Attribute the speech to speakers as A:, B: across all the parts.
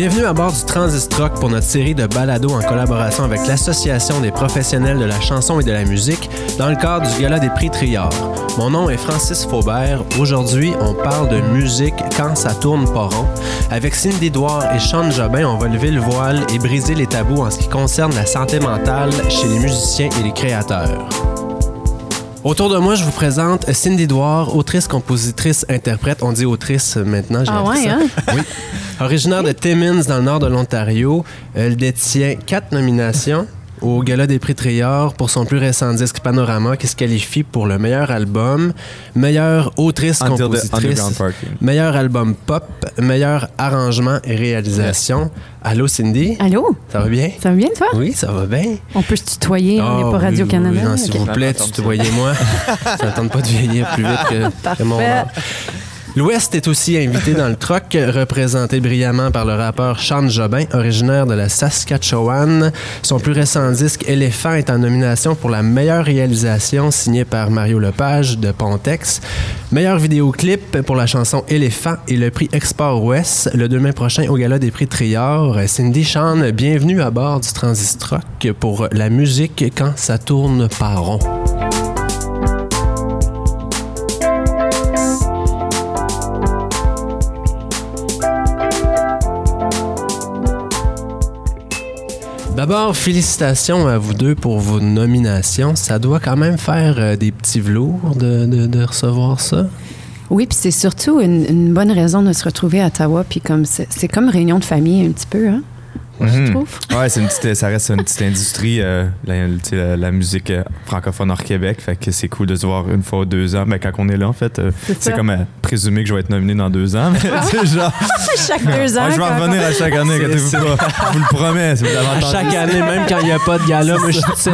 A: Bienvenue à bord du Transistrock pour notre série de balados en collaboration avec l'Association des professionnels de la chanson et de la musique dans le cadre du Gala des prix Triard. Mon nom est Francis Faubert. Aujourd'hui, on parle de musique quand ça tourne pas rond. Avec Cindy Edouard et Sean Jobin, on va lever le voile et briser les tabous en ce qui concerne la santé mentale chez les musiciens et les créateurs. Autour de moi, je vous présente Cindy Edouard, autrice, compositrice, interprète. On dit autrice maintenant. j'ai
B: Ah ouais,
A: ça.
B: hein?
A: Oui. Originaire de Timmins, dans le nord de l'Ontario, elle détient quatre nominations au Gala des prix Triard pour son plus récent disque Panorama qui se qualifie pour le meilleur album, meilleure autrice
C: Until the
A: compositrice,
C: Underground Parking.
A: meilleur album pop, meilleur arrangement et réalisation. Allô Cindy,
B: Allô?
A: ça va bien?
B: Ça va bien, toi?
A: Oui, ça va bien.
B: On peut se tutoyer, on
A: Ah,
B: n'est pas
A: oui,
B: Radio-Canada.
A: oui, non, S'il
B: Ok.
A: vous plaît,
C: Ok.
A: tu voyez-moi. ça ne tente pas de vieillir plus vite que, que mon
B: Parfait.
A: L'Ouest est aussi invité dans le troc, représenté brillamment par le rappeur Sean Jobin, originaire de la Saskatchewan. Son plus récent disque, Éléphant, est en nomination pour la meilleure réalisation, signée par Mario Lepage de Pontex. Meilleur vidéoclip pour la chanson Éléphant et le prix Export Ouest, le 2 mai prochain au Gala des prix Triard. Cindy Sean, bienvenue à bord du Transistrock pour la musique quand ça tourne pas rond. D'abord, félicitations à vous deux pour vos nominations. Ça doit quand même faire euh, des petits velours de, recevoir ça.
B: Oui, puis c'est surtout une, bonne raison de se retrouver à Ottawa. Puis comme c'est c'est comme réunion de famille un petit peu, hein? Je
C: Mhm.
B: trouve.
C: Ouais, c'est une petite, ça reste une petite industrie, euh, la, musique euh, francophone hors Québec. Fait que c'est cool de se voir une fois ou deux ans. Mais quand on est là, en fait, euh,
B: C'est
C: c'est comme euh, présumer que je vais être nominé dans deux ans. Mais genre,
B: Chaque deux ans.
C: ah, je vais revenir à chaque année,
A: C'est
C: pas. Je vous le promets. Si vous l'avez
A: À
C: entendu,
A: chaque année, même quand il n'y a pas de gala, moi je suis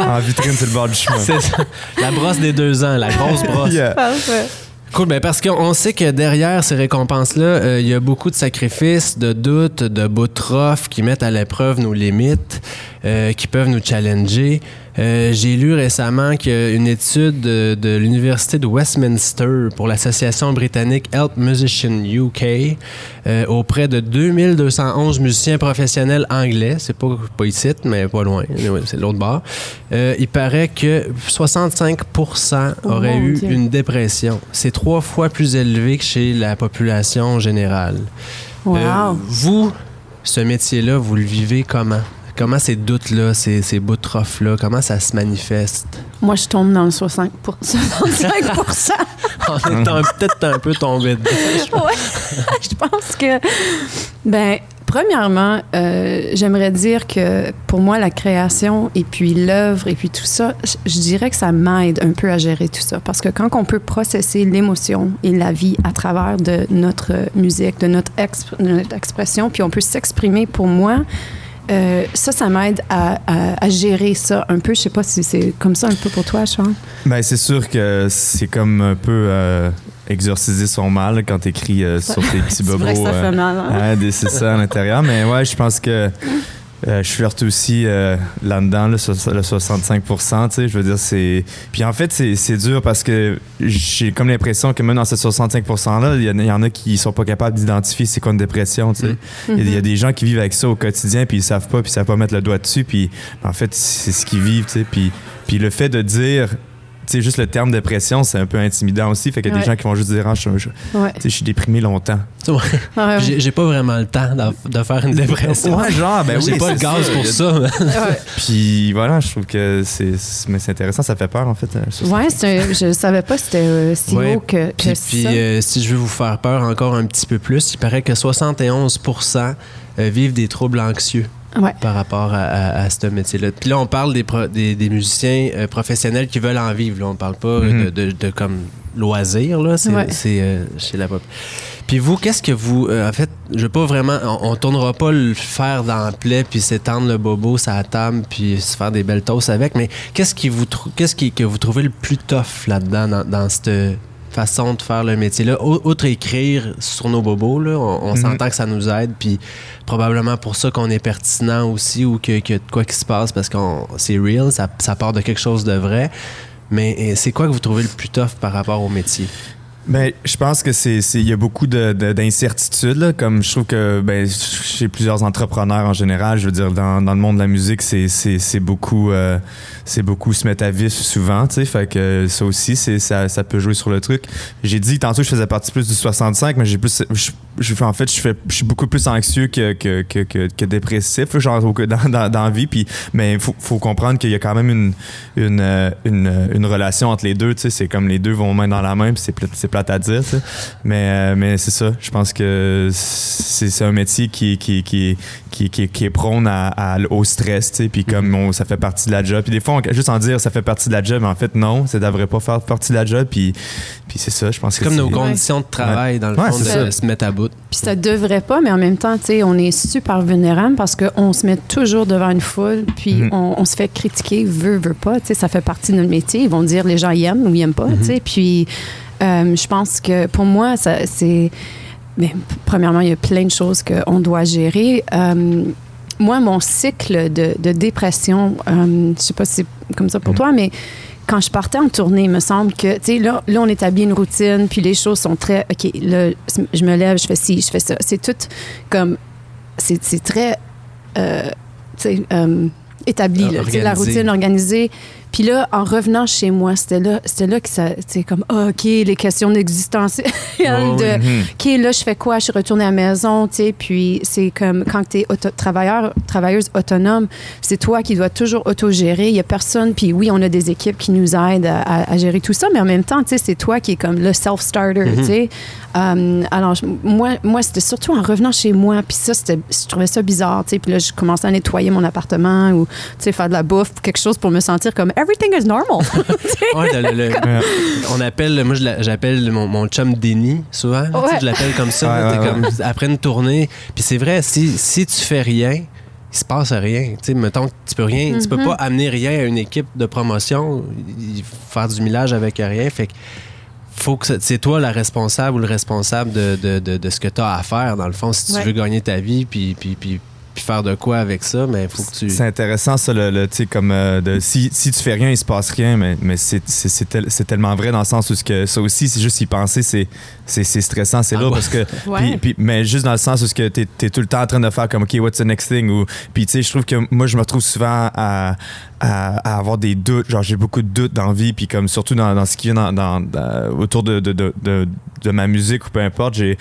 C: en vitrine sur le bord du chemin.
A: C'est ça. La brosse des deux ans, la grosse brosse.
C: Yeah.
B: Parfait.
A: Cool, ben parce qu'on sait que derrière ces récompenses-là, euh, il y a beaucoup de sacrifices, de doutes, de trophées qui mettent à l'épreuve nos limites, euh, qui peuvent nous challenger. Euh, J'ai lu récemment qu'une étude de, de l'Université de Westminster pour l'association britannique Help Musician UK euh, auprès de 2211 musiciens professionnels anglais, c'est pas, pas ici, mais pas loin, c'est l'autre bord, euh, il paraît que 65 auraient
B: mon
A: eu
B: Dieu.
A: une dépression. C'est trois fois plus élevé que chez la population générale.
B: Wow.
A: Vous, ce métier-là, vous le vivez comment? Comment ces doutes-là, ces, ces bouts de trophées-là, comment ça se manifeste?
B: Moi, je tombe dans le 60 pour- 65
A: En étant peut-être un peu tombé dedans.
B: Ouais. je pense que. Ben, premièrement, euh, j'aimerais dire que pour moi, la création et puis l'œuvre et puis tout ça, je, je dirais que ça m'aide un peu à gérer tout ça. Parce que quand on peut processer l'émotion et la vie à travers de notre musique, de notre, exp- de notre expression, puis on peut s'exprimer pour moi. Euh, ça, ça m'aide à, à- à gérer ça un peu. Je sais pas si c'est comme ça un peu pour toi, Sean.
C: Ben, c'est sûr que c'est comme un peu euh, exorciser son mal quand t'écris euh, sur tes petits
B: C'est
C: bobos.
B: ça
C: euh,
B: fait mal. hein?
C: Des- c'est ça à l'intérieur. Mais ouais, je pense que euh, je flirte aussi euh, là-dedans, le 65 tu sais. Je veux dire, c'est. Puis en fait, c'est dur parce que j'ai comme l'impression que même dans ce 65 %-là, il y, en a- il y en a qui sont pas capables d'identifier c'est quoi une dépression, tu sais. Il y a- il y, a des gens qui vivent avec ça au quotidien, puis ils savent pas, puis ils savent pas mettre le doigt dessus, puis en fait, c'est ce qu'ils vivent, tu sais. Puis, puis le fait de dire. Tu sais, juste le terme dépression, c'est un peu intimidant aussi. Fait qu'il y a
B: Ouais.
C: des gens qui vont juste dire, ah, je, je-
B: Ouais.
C: je suis déprimé longtemps.
B: Ouais, ouais.
A: J'ai pas vraiment le temps de, de faire une dépression.
C: Ouais, genre, ben
A: J'ai
C: oui,
A: pas le gaz
C: ça.
A: pour ça.
B: Ouais.
C: Puis voilà, je trouve que c'est c'est- mais c'est intéressant, ça fait peur en fait. euh.
B: Ouais, c'est un- je savais pas c'était euh, si
A: Ouais,
B: haut que, que
A: Puis, puis,
B: ça.
A: euh, si je veux vous faire peur encore un petit peu plus, il paraît que 71% euh, vivent des troubles anxieux
B: ouais.
A: par rapport à, à- à ce métier-là. Puis là, on parle des, pro- des, des musiciens euh, professionnels qui veulent en vivre. Là. On parle pas
C: Mhm.
A: de, de- de comme loisir, là. C'est
B: Ouais.
A: c'est, euh, chez la pop. Puis vous, qu'est-ce que vous... euh, en fait, je veux pas vraiment... On, on tournera pas le fer dans la plaie, puis s'étendre le bobo la table, puis se faire des belles toasts avec, mais qu'est-ce qui vous qu'est-ce qui, que vous trouvez le plus tough là-dedans, dans, dans cette façon de faire le métier-là? Outre écrire sur nos bobos, là, on, on
C: Mhm.
A: s'entend que ça nous aide, puis probablement pour ça qu'on est pertinent aussi, ou que, que quoi qui se passe, parce que c'est real, ça, ça part de quelque chose de vrai. Mais c'est quoi que vous trouvez le plus tough par rapport au métier?
C: Ben, je pense que c'est, il y a beaucoup de, de- d'incertitudes. Comme je trouve que ben, chez plusieurs entrepreneurs en général, je veux dire, dans, dans le monde de la musique, c'est, c'est, beaucoup, euh, c'est beaucoup se mettre à vif souvent. Tu sais, fait que ça aussi, c'est, ça, ça peut jouer sur le truc. J'ai dit tantôt je faisais partie plus du 65, mais j'ai plus, je, je- en fait, je fais, je suis beaucoup plus anxieux que, que, que, que, dépressif, genre dans, dans, dans vie. Puis, mais faut, faut comprendre qu'il y a quand même une, une, euh, une, une relation entre les deux. Tu sais, c'est comme les deux vont main dans la main, puis c'est c'est plate à dire. Mais, euh, mais c'est ça. Je pense que c'est, un métier qui, qui, qui, qui, qui, qui est prône à, à- au stress. Tu sais, puis comme on- ça fait partie de la job. Puis des fois, on- juste en dire ça fait partie de la job, mais en fait, non, ça devrait pas faire partie de la job. Puis, puis c'est ça, je pense
A: C'est
C: que
A: comme nos conditions de travail, dans le
C: Ouais,
A: fond, de
C: c'est ça.
A: se mettre à bout.
B: Puis ça devrait pas, mais en même temps, tu sais, on est super vulnérable parce qu'on se met toujours devant une foule, puis
C: Mhm.
B: on, on se fait critiquer, veut, veut pas. Tu sais, ça fait partie de notre métier. Ils vont dire les gens y aiment ou ils aiment pas. Tu sais, puis euh, je pense que pour moi, ça, c'est. Mais premièrement, il y a plein de choses qu'on doit gérer. Euh, moi, mon cycle de, de dépression, euh, je sais pas si c'est comme ça pour
C: Mhm.
B: toi, mais quand je partais en tournée, il me semble que, tu sais, là, là, on établit une routine, puis les choses sont très, OK, là, je me lève, je fais ci, je fais ça. C'est tout comme, c'est c'est très, euh, tu sais, établi, là, la routine organisée. Puis là, en revenant chez moi, c'était là, c'était là que ça, sais, comme, ah, OK, les questions d'existentielles,
A: Oh,
B: de,
C: Mhm.
B: OK, là, je fais quoi? Je suis retournée à la maison, tu sais, puis c'est comme quand tu es travailleur, travailleuse autonome, c'est toi qui dois toujours autogérer. Il y a personne, puis oui, on a des équipes qui nous aident à, à- à gérer tout ça, mais en même temps, tu sais, c'est toi qui est comme le self-starter, tu sais. Euh, alors, moi, moi c'était surtout en revenant chez moi, puis ça, c'était, je trouvais ça bizarre, tu sais, puis là, je commençais à nettoyer mon appartement ou, tu sais, faire de la bouffe, quelque chose pour me sentir comme everything is normal.
A: Ouais, le- le- le-
C: Ouais.
A: on appelle, moi j'appelle mon, mon chum Déni souvent.
B: Ouais.
A: Je l'appelle comme ça.
C: Ouais,
A: là, t'es
C: ouais,
A: comme, après une tournée. Puis c'est vrai, si, si tu fais rien, il se passe rien. Tu sais, mettons que tu peux rien, tu peux
B: Mhm.
A: pas amener rien à une équipe de promotion, il- faire du millage avec rien. Fait que faut que c'est toi la responsable ou le responsable de, de, de, de ce que tu as à faire, dans le fond, si tu
B: Ouais.
A: veux gagner ta vie, puis, puis, puis, puis faire de quoi avec ça, mais il faut que tu.
C: C'est intéressant, ça, le, le- tu sais, comme euh, de, si, si tu fais rien, il se passe rien, mais, mais c'est, c'est, c'est tel- c'est tellement vrai dans le sens où ce que, ça aussi, c'est juste y penser, c'est, stressant, c'est
A: Ah
C: là
A: ouais.
C: parce que.
B: Ouais.
C: puis- puis- mais juste dans le sens où ce que t'es, t'es tout le temps en train de faire comme, OK, what's the next thing? Ou, puis, tu sais, je trouve que moi, je me retrouve souvent à, à, à avoir des doutes. Genre, j'ai beaucoup de doutes dans la vie, puis comme surtout dans, dans ce qui vient dans, autour de, de, de, de, de ma musique ou peu importe, j'ai,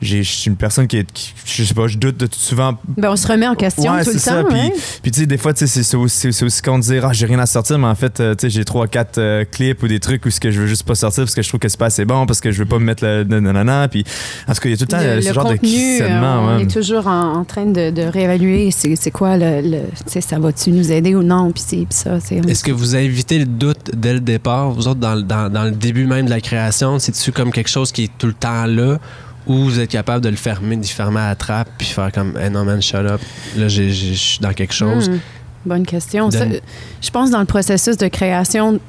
C: j'ai, je suis une personne qui est, qui- je sais pas, je doute de tout souvent
B: ben, on se remet en question
C: Ouais,
B: tout le
C: c'est
B: temps.
C: ça. Puis,
B: ouais.
C: puis tu sais, des fois, tu sais, c'est- c'est aussi, c'est aussi con de dire, ah, j'ai rien à sortir, mais en fait, euh, tu sais, j'ai trois, quatre euh, clips ou des trucs où ce que je veux juste pas sortir parce que je trouve que c'est pas assez bon, parce que je veux pas me mettre le nanana. Puis, en tout cas, il y a tout le temps euh,
B: le,
C: ce
B: le
C: genre de
B: contenu, euh,
C: questionnement.
B: on
C: ouais.
B: est toujours en, en train de, de réévaluer c'est c'est quoi le, le- tu sais, ça va-tu nous aider ou non puis c'est puis ça c'est
A: Est-ce que vous évitez le doute dès le départ, vous autres, dans, le- dans- dans le début même de la création? C'est-tu comme quelque chose qui est tout le temps là ou vous êtes capable de le fermer, d'y fermer à la trappe puis faire comme, hey, non man, shut up, là, je suis dans quelque chose?
B: Hmm, bonne question Ça, je pense dans le processus de création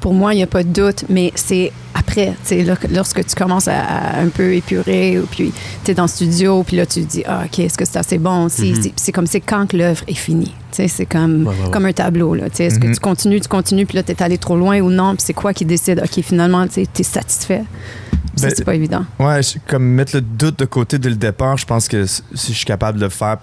B: pour moi il n'y a pas de doute mais c'est après lorsque tu commences à, à un peu épurer ou puis tu es dans le studio puis là tu te dis ah ok est-ce que c'est assez bon? Si-
A: Mhm.
B: c'est- c'est comme c'est quand que l'œuvre est finie? C'est comme
A: Ouais, ouais, ouais.
B: comme un tableau. Est-ce
C: Mhm.
B: que tu continues, tu continues, puis là, tu es allé trop loin ou non, puis c'est quoi qui décide, OK, finalement, tu es satisfait?
C: Ben,
B: c'est pas évident.
C: Ouais, comme mettre le doute de côté dès le départ, je pense que si je suis capable de le faire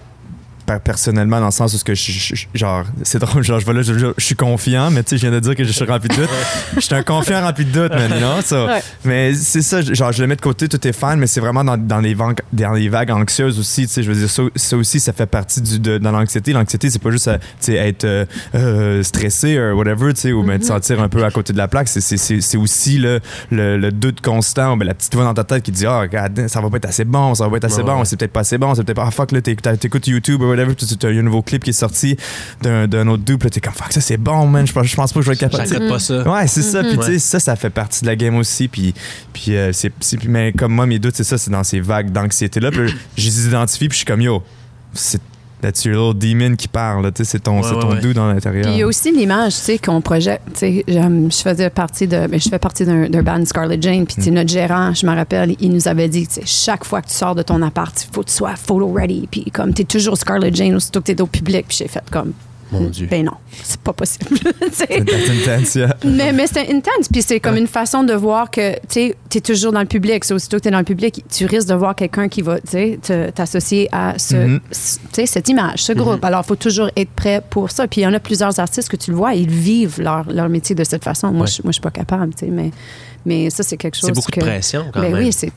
C: personnellement dans le sens où ce que je, genre c'est drôle genre je, vais là, je, je- je suis confiant mais tu sais je viens de dire que je suis rempli de doutes je suis un confiant rempli de doutes man, you know? So,
B: Ouais.
C: mais c'est ça genre je le mets de côté tout est fine mais c'est vraiment dans, dans les vagues dans les vagues anxieuses aussi tu sais je veux dire ça, ça aussi ça fait partie du de, dans l'anxiété l'anxiété c'est pas juste à, sais, être euh, euh, stressé ou whatever tu sais ou ben, te sentir un peu à côté de la plaque c'est- c'est c'est- c'est aussi le, le, le doute constant ben, la petite voix dans ta tête qui dit ah regarde ça va pas être assez bon ça va pas être assez
A: Ouais,
C: bon
A: ouais.
C: c'est peut-être pas assez bon c'est peut-être pas ah, fuck là t'éc- t'écoutes YouTube ou whatever puis tu as un nouveau clip qui est sorti d'un d'un autre dupe t'es comme fuck ça c'est bon man je pense, je pense pas que je vais être capable
A: J'accepte pas ça.
C: Ouais, c'est ça. Puis, tu sais, ça, ça fait partie de la game aussi. Puis, puis euh, c'est, mais comme moi, mes doutes, c'est ça, c'est dans ces vagues d'anxiété-là. Puis, je les identifie, puis je suis comme, yo, c'est that's your little demon qui parle. là, Tu sais, c'est ton,
A: Ouais,
C: c'est
A: ouais,
C: ton
A: ouais.
C: doux dans l'intérieur.
B: Puis il y a aussi l'image, tu sais, qu'on projette. Tu sais, j'aime- je faisais partie de, ben, je fais partie d'un d'un band Scarlet Jane. Puis
C: Mm.
B: notre gérant, je me rappelle, il nous avait dit, tu sais, chaque fois que tu sors de ton appart, il faut que tu sois photo ready. Puis comme tu es toujours Scarlet Jane aussitôt que tu es au public. Puis j'ai fait comme,
A: Mon Dieu.
B: Ben non, c'est pas possible.
C: C'est intense, yeah.
B: mais mais c'est intense. Puis c'est comme une façon de voir que tu es toujours dans le public. C'est aussitôt que tu es dans le public, tu risques de voir quelqu'un qui va t'associer à ce,
C: Mhm.
B: sais, cette image, ce groupe. Alors, il faut toujours être prêt pour ça. Puis il y en a plusieurs artistes que tu le vois, ils vivent leur, leur métier de cette façon. Moi,
A: Ouais.
B: je, moi, je suis pas capable, tu sais, mais, mais ça, c'est quelque chose
A: C'est beaucoup
B: que...
A: de pression quand
B: Ben
A: même.
B: oui, c'est,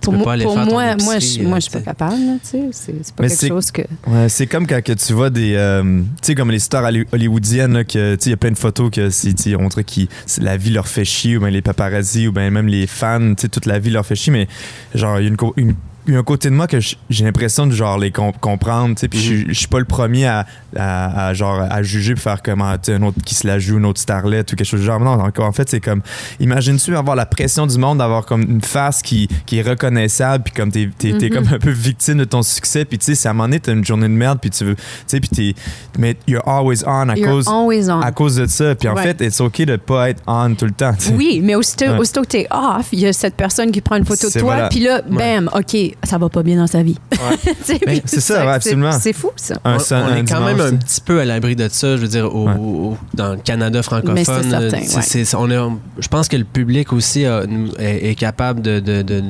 B: pour, moi, pour moi, moi, je, moi,
A: euh,
B: je suis pas capable, là, tu sais. C'est, c'est pas
C: Mais
B: quelque chose que...
C: Ouais, c'est comme quand que tu vois des. euh, tu sais, comme les stars holly- hollywoodiennes, là, que, tu sais, il y a plein de photos que c'est, on dirait que la vie leur fait chier, ou bien les paparazzis, ou bien même les fans, tu sais, toute la vie leur fait chier, mais genre, il y a une, co- une- il y a un côté de moi que j'ai l'impression de genre les com- comprendre, tu sais, puis je suis- je suis pas le premier à, à, à, genre à juger puis faire comme un autre qui se la joue, une autre starlette ou quelque chose du genre. Non, en fait, c'est comme imagine-tu avoir la pression du monde d'avoir comme une face qui, qui est reconnaissable puis comme t'es t'es
B: Mhm.
C: comme un peu victime de ton succès puis tu sais, si à un moment donné t'as une journée de merde puis tu veux, tu sais, puis t'es mais you're always on à
B: You're
C: cause
B: on.
C: à cause de ça. Puis en fait, it's ok de pas être on tout le temps.
B: Oui, mais aussitôt,
C: Ouais.
B: aussitôt que t'es off, il y a cette personne qui prend une photo de toi,
C: voilà.
B: puis là, bam, OK, ça va pas bien dans sa vie.
C: Ben, c'est ça, ouais, absolument.
B: C'est fou, ça.
C: Un
A: on, est quand
C: dimanche,
A: même un petit peu à l'abri de ça, je veux dire, au-
C: Ouais.
A: au- dans le Canada francophone.
B: Mais c'est certain,
A: euh, c'est-
B: ouais.
A: c'est- on est- je pense que le public aussi a- est, est capable de, de, de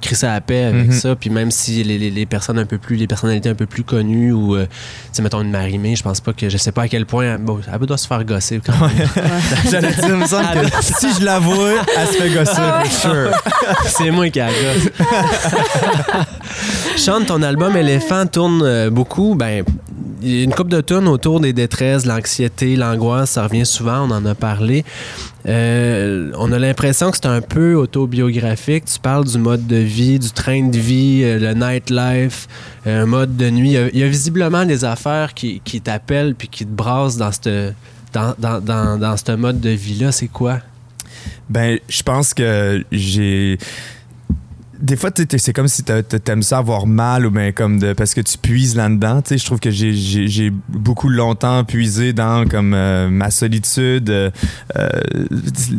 A: crisser à la paix avec
C: Mhm.
A: ça. Puis même si les, les- les personnes un peu plus, les personnalités un peu plus connues ou, euh, tu sais, mettons une Marimé, je pense pas que, je sais pas à quel point, bon, elle doit se faire gosser quand même.
C: J'allais dire, il me semble que si je la vois, elle se fait gosser, for sure.
A: C'est moi qui agace. Chante, ton album Éléphant tourne euh, beaucoup. Ben, y a une coupe de tunes autour des détresses, l'anxiété, l'angoisse. Ça revient souvent, on en a parlé. Euh, on a l'impression que c'est un peu autobiographique. Tu parles du mode de vie, du train de vie, euh, le nightlife, euh, un mode de nuit. Il y a, visiblement des affaires qui, t'appellent puis qui te brassent dans ce dans, dans, dans, mode de vie-là. C'est quoi?
C: Ben, je pense que j'ai. Des fois, c'est comme si t'a- t'a- t'aimes ça avoir mal ou ben comme de parce que tu puises là-dedans. Tu sais, je trouve que j'ai- beaucoup longtemps puisé dans comme euh, ma solitude, euh, euh,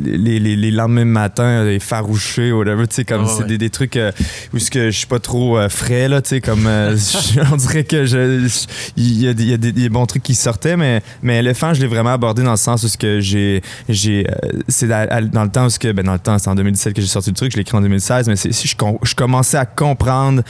C: les, les, les lendemains matins, les farouchés, whatever. Tu sais, comme
A: Ah
C: c'est
A: ouais.
C: des, des trucs euh, où ce que je suis pas trop euh, frais là. Tu sais, comme euh, on dirait que je il y, a y a des, des bons trucs qui sortaient, mais mais éléphant, je l'ai vraiment abordé dans le sens où ce que j'ai j'ai euh, c'est dans le temps où ce que ben dans le temps c'est en 2017 que j'ai sorti le truc je l'ai écrit en 2016 mais c'est si je, je commençais à comprendre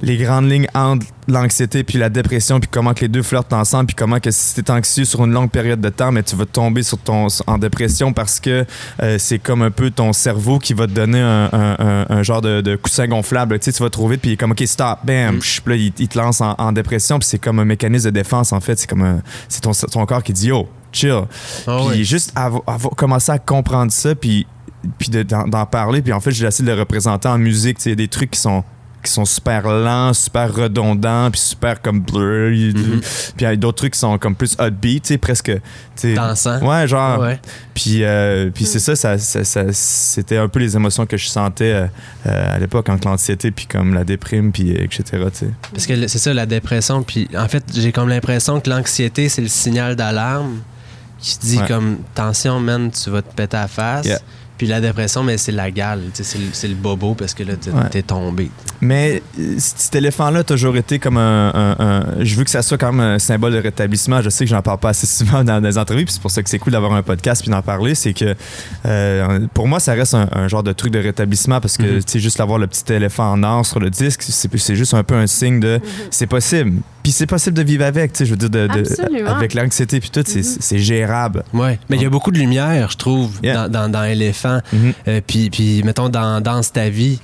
C: les grandes lignes entre l'anxiété puis la dépression puis comment que les deux flirtent ensemble puis comment que si t'es anxieux sur une longue période de temps mais tu vas tomber sur ton en dépression parce que euh, c'est comme un peu ton cerveau qui va te donner un, un- un- un genre de, de coussin gonflable. Tu sais tu vas trouver puis il est comme ok stop bam
A: Mm.
C: Puis là il, il te lance en, en dépression puis c'est comme un mécanisme de défense en fait. C'est comme c'est ton, ton corps qui dit yo chill.
A: Ah
C: puis juste avoir, avoir commencé à comprendre ça, puis, puis de- d'en, parler. Puis en fait, j'ai essayé de le représenter en musique. Tu sais, Il y a des trucs qui sont qui sont super lents, super redondants, puis super comme blur.
A: Mhm.
C: Puis il y a d'autres trucs qui sont comme plus upbeat, tu sais, presque. tu sais.
A: Dansant.
C: Ouais, genre.
A: Ouais.
C: Puis, euh, puis c'est ça, ça, ça- ça- c'était un peu les émotions que je sentais euh, euh, à l'époque, entre l'anxiété, puis comme la déprime, puis etc. tu sais.
A: Parce que c'est ça, la dépression. Puis en fait, j'ai comme l'impression que l'anxiété, c'est le signal d'alarme qui te dit
C: Ouais.
A: comme attention, man, tu vas te péter à la face.
C: Yeah.
A: Puis la dépression, mais c'est la gale, c'est le, c'est le bobo parce que là, t'es
C: Ouais.
A: t'es tombé.
C: Mais euh, cet éléphant-là a toujours été comme un, un- un- Je veux que ça soit quand même un symbole de rétablissement. Je sais que j'en parle pas assez souvent dans des entrevues, puis c'est pour ça que c'est cool d'avoir un podcast puis d'en parler. C'est que euh, pour moi, ça reste un, un genre de truc de rétablissement parce que
A: Mhm.
C: tu sais, juste avoir le petit éléphant en or sur le disque, c'est c'est juste un peu un signe de c'est possible. Puis c'est possible de vivre avec, tu sais, je veux dire, de, avec l'anxiété puis tout, c'est c'est gérable.
A: Ouais. Mais il y a beaucoup de lumière, je trouve,
C: Yeah.
A: dans, dans, dans Éléphant.
C: Mhm.
A: Euh, puis, puis, mettons, dans Danse ta vie,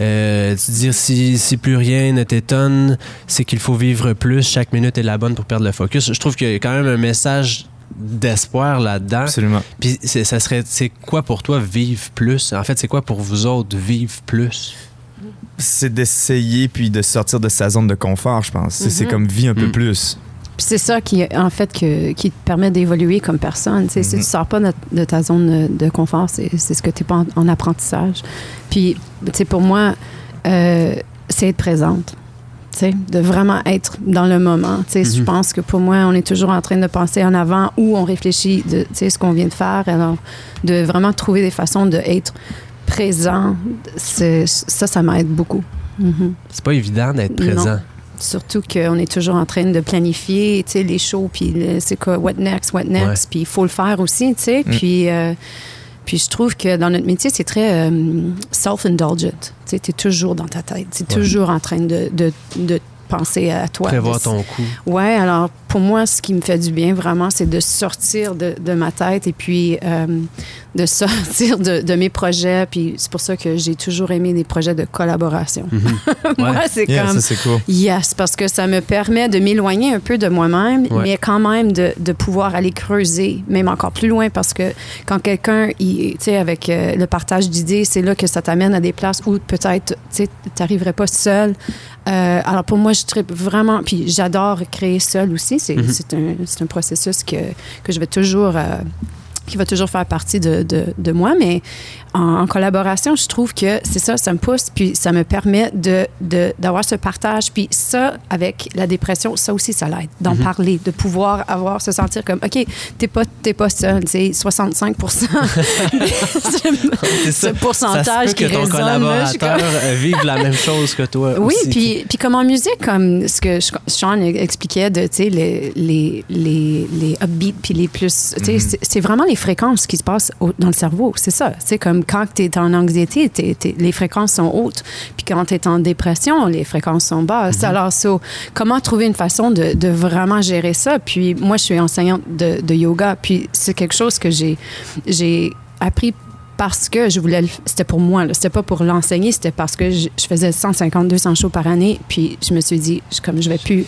A: euh, tu dis si, si plus rien ne t'étonne, c'est qu'il faut vivre plus, chaque minute est la bonne pour perdre le focus. Je trouve qu'il y a quand même un message d'espoir là-dedans.
C: Absolument.
A: Puis c'est- ça serait, c'est quoi pour toi vivre plus? En fait, c'est quoi pour vous autres vivre plus?
C: C'est d'essayer puis de sortir de sa zone de confort, je pense. C'est- C'est
B: Mhm.
C: comme vie un peu
A: Mhm.
C: plus.
B: Puis c'est ça qui, en fait, que- qui te permet d'évoluer comme personne. Tu sais, Si
C: Mhm.
B: tu sors pas de, de ta zone de, de confort, c'est c'est ce que tu n'es pas en, en apprentissage. Puis, tu sais, pour moi, euh, c'est être présente. Tu sais, de vraiment être dans le moment. Tu sais, Je
A: Mhm.
B: pense que pour moi, on est toujours en train de penser en avant ou on réfléchit de tu sais, ce qu'on vient de faire. Alors, de vraiment trouver des façons d'être présent, ça, ça m'aide beaucoup. Mhm.
A: C'est pas évident d'être
B: Non.
A: présent.
B: Surtout qu'on est toujours en train de planifier, tu sais, les shows, puis le- c'est quoi, what next, what next,
A: Ouais.
B: puis il faut le faire aussi, tu sais.
C: Mm.
B: Puis, euh, puis je trouve que dans notre métier, c'est très euh, self-indulgent. Tu sais, t'es toujours dans ta tête. Tu es
A: Ouais.
B: toujours en train de, de, de penser à toi.
A: Prévoir ton coup.
B: Ouais, alors pour moi, ce qui me fait du bien vraiment, c'est de sortir de, de ma tête et puis euh, de sortir de, de mes projets. Puis c'est pour ça que j'ai toujours aimé des projets de collaboration. moi,
A: Ouais.
B: c'est
C: Yeah,
B: comme
C: ça, c'est cool.
B: yes, parce que ça me permet de m'éloigner un peu de moi-même,
A: Ouais.
B: mais quand même de, de pouvoir aller creuser, même encore plus loin, parce que quand quelqu'un, tu sais, avec euh, le partage d'idées, c'est là que ça t'amène à des places où peut-être, tu sais, t'arriverais pas seul. Euh, alors pour moi, je tripe vraiment, puis j'adore créer seul aussi. C'est
A: Mhm.
B: c'est un, c'est un processus que, que je vais toujours, euh, qui va toujours faire partie de, de, de moi, mais en, en collaboration, je trouve que c'est ça, ça me pousse, puis ça me permet de de- d'avoir ce partage. Puis ça, avec la dépression, ça aussi, ça l'aide, d'en
A: Mhm.
B: parler, de pouvoir avoir, se sentir comme, OK, t'es pas, t'es pas seul, c'est 65
A: C'est
B: ce pourcentage
A: ça
B: qui
A: que ton
B: résonne. comme-
A: collaborateur euh, vive la même chose que toi.
B: oui,
A: aussi.
B: puis, puis comme en musique, comme ce que Sean expliquait de, tu sais, les, les, les, les upbeats puis les plus, tu sais,
C: Mhm.
B: c'est- c'est vraiment les fréquences qui se passent au- dans le cerveau, c'est ça. C'est comme quand tu es en anxiété, les fréquences sont hautes, puis quand tu es en dépression, les fréquences sont basses. Alors, so, comment trouver une façon de, de vraiment gérer ça? Puis moi, je suis enseignante de, de yoga, puis c'est quelque chose que j'ai appris parce que je voulais c'était pour moi c'était pas pour l'enseigner c'était parce que je, je faisais 150 200 shows par année. Puis je me suis dit je, comme je vais plus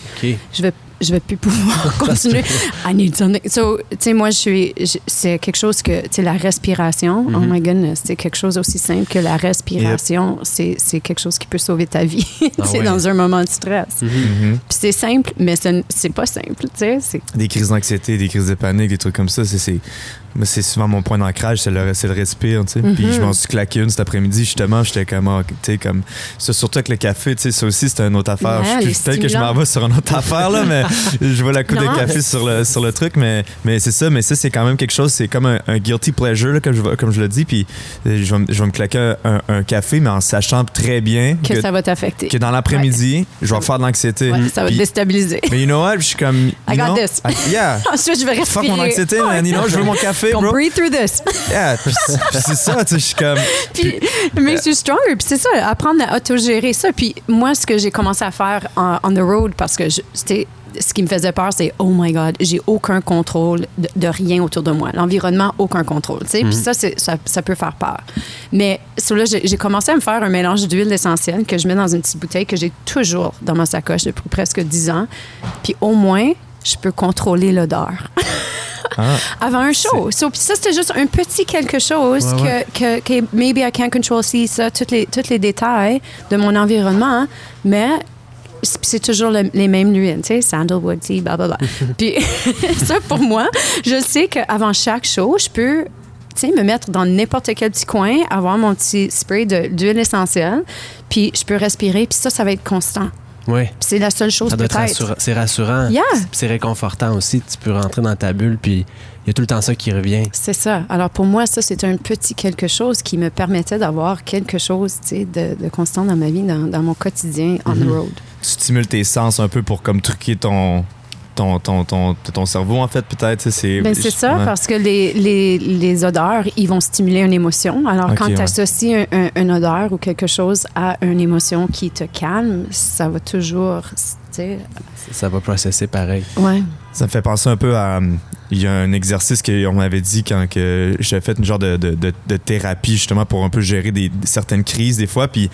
B: je vais je vais plus pouvoir continuer I need something so tu sais moi je suis c'est quelque chose que tu sais la respiration oh
A: Mhm.
B: my goodness c'est quelque chose aussi simple que la respiration c'est c'est quelque chose qui peut sauver ta vie tu
A: Ah ouais.
B: dans un moment de stress
A: Mhm.
C: Mhm.
B: puis c'est simple mais c'est c'est pas simple tu sais c'est
C: Des crises d'anxiété, des crises de panique, des trucs comme ça, c'est- c'est souvent mon point d'ancrage, c'est le, c'est le respire, tu sais. Puis je m'en suis claqué une cet après-midi, justement, j'étais comme, ah, tu sais, comme, surtout avec le café, tu sais, ça aussi, c'est une autre affaire.
B: Ouais,
C: Je- Peut-être que je m'en vais sur une autre affaire, là, mais je vois la coupe de café sur le, sur le truc, mais, mais c'est ça, mais ça, c'est quand même quelque chose, c'est comme un, un guilty pleasure, là, comme, je, comme je le dis, puis euh, je vais, me- je vais me claquer un, un café, mais en sachant très bien
B: que,
C: que,
B: ça va t'affecter
C: que dans l'après-midi, je vais faire de l'anxiété.
B: Ouais, ça va te
C: Puis-
B: déstabiliser
C: mais you know what, je suis comme, you
B: I got
C: know,
B: this.
C: I- yeah.
B: ensuite je vais respirer
C: Fuck mon anxiété, man. You know, je veux mon café, bro.
B: breathe through this
C: Yeah, puis c'est puis ça, tu sais, je suis comme.
B: puis it makes you stronger. Puis c'est ça, apprendre à autogérer ça. Puis moi, ce que j'ai commencé à faire en, on the road, parce que c'était ce qui me faisait peur, c'est oh my God, j'ai aucun contrôle de, de rien autour de moi. L'environnement, aucun contrôle. Puis ça, c'est- ça, ça peut faire peur. Mais sur là, j'ai commencé à me faire un mélange d'huile essentielle que je mets dans une petite bouteille que j'ai toujours dans ma sacoche depuis presque 10 ans. Puis au moins, je peux contrôler l'odeur
C: Ah,
B: avant un show. So, ça, c'était juste un petit quelque chose
A: Ouais, ouais.
B: Que, que, que maybe I can't control si ça, tous les, tous les détails de mon environnement, mais c'est toujours le- les mêmes huiles, tu sais, sandalwood tea, blablabla. puis ça, pour moi, je sais qu'avant chaque show, je peux tu sais, me mettre dans n'importe quel petit coin, avoir mon petit spray d'huile essentielle, puis je peux respirer, puis ça, ça va être constant.
A: Oui.
B: C'est la seule chose peut-être.
A: C'est rassurant.
B: Yeah.
A: C'est réconfortant aussi. Tu peux rentrer dans ta bulle, puis il y a tout le temps ça qui revient.
B: C'est ça. Alors pour moi, ça, c'est un petit quelque chose qui me permettait d'avoir quelque chose tu sais, de, de constant dans ma vie, dans, dans mon quotidien on the road.
C: Tu stimules tes sens un peu pour comme truquer ton. Ton, ton, ton, ton cerveau, en fait, peut-être. C'est
B: Ben, c'est ça,
C: ouais.
B: parce que les, les, les odeurs, ils vont stimuler une émotion. Alors, quand tu associes un, un- une odeur ou quelque chose à une émotion qui te calme, ça va toujours,
A: Ça va processer pareil.
B: ouais.
C: Ça me fait penser un peu à. hum, Il y a un exercice qu'on m'avait dit quand que j'ai fait une genre de, de, de- thérapie, justement, pour un peu gérer des, certaines crises, des fois. Puis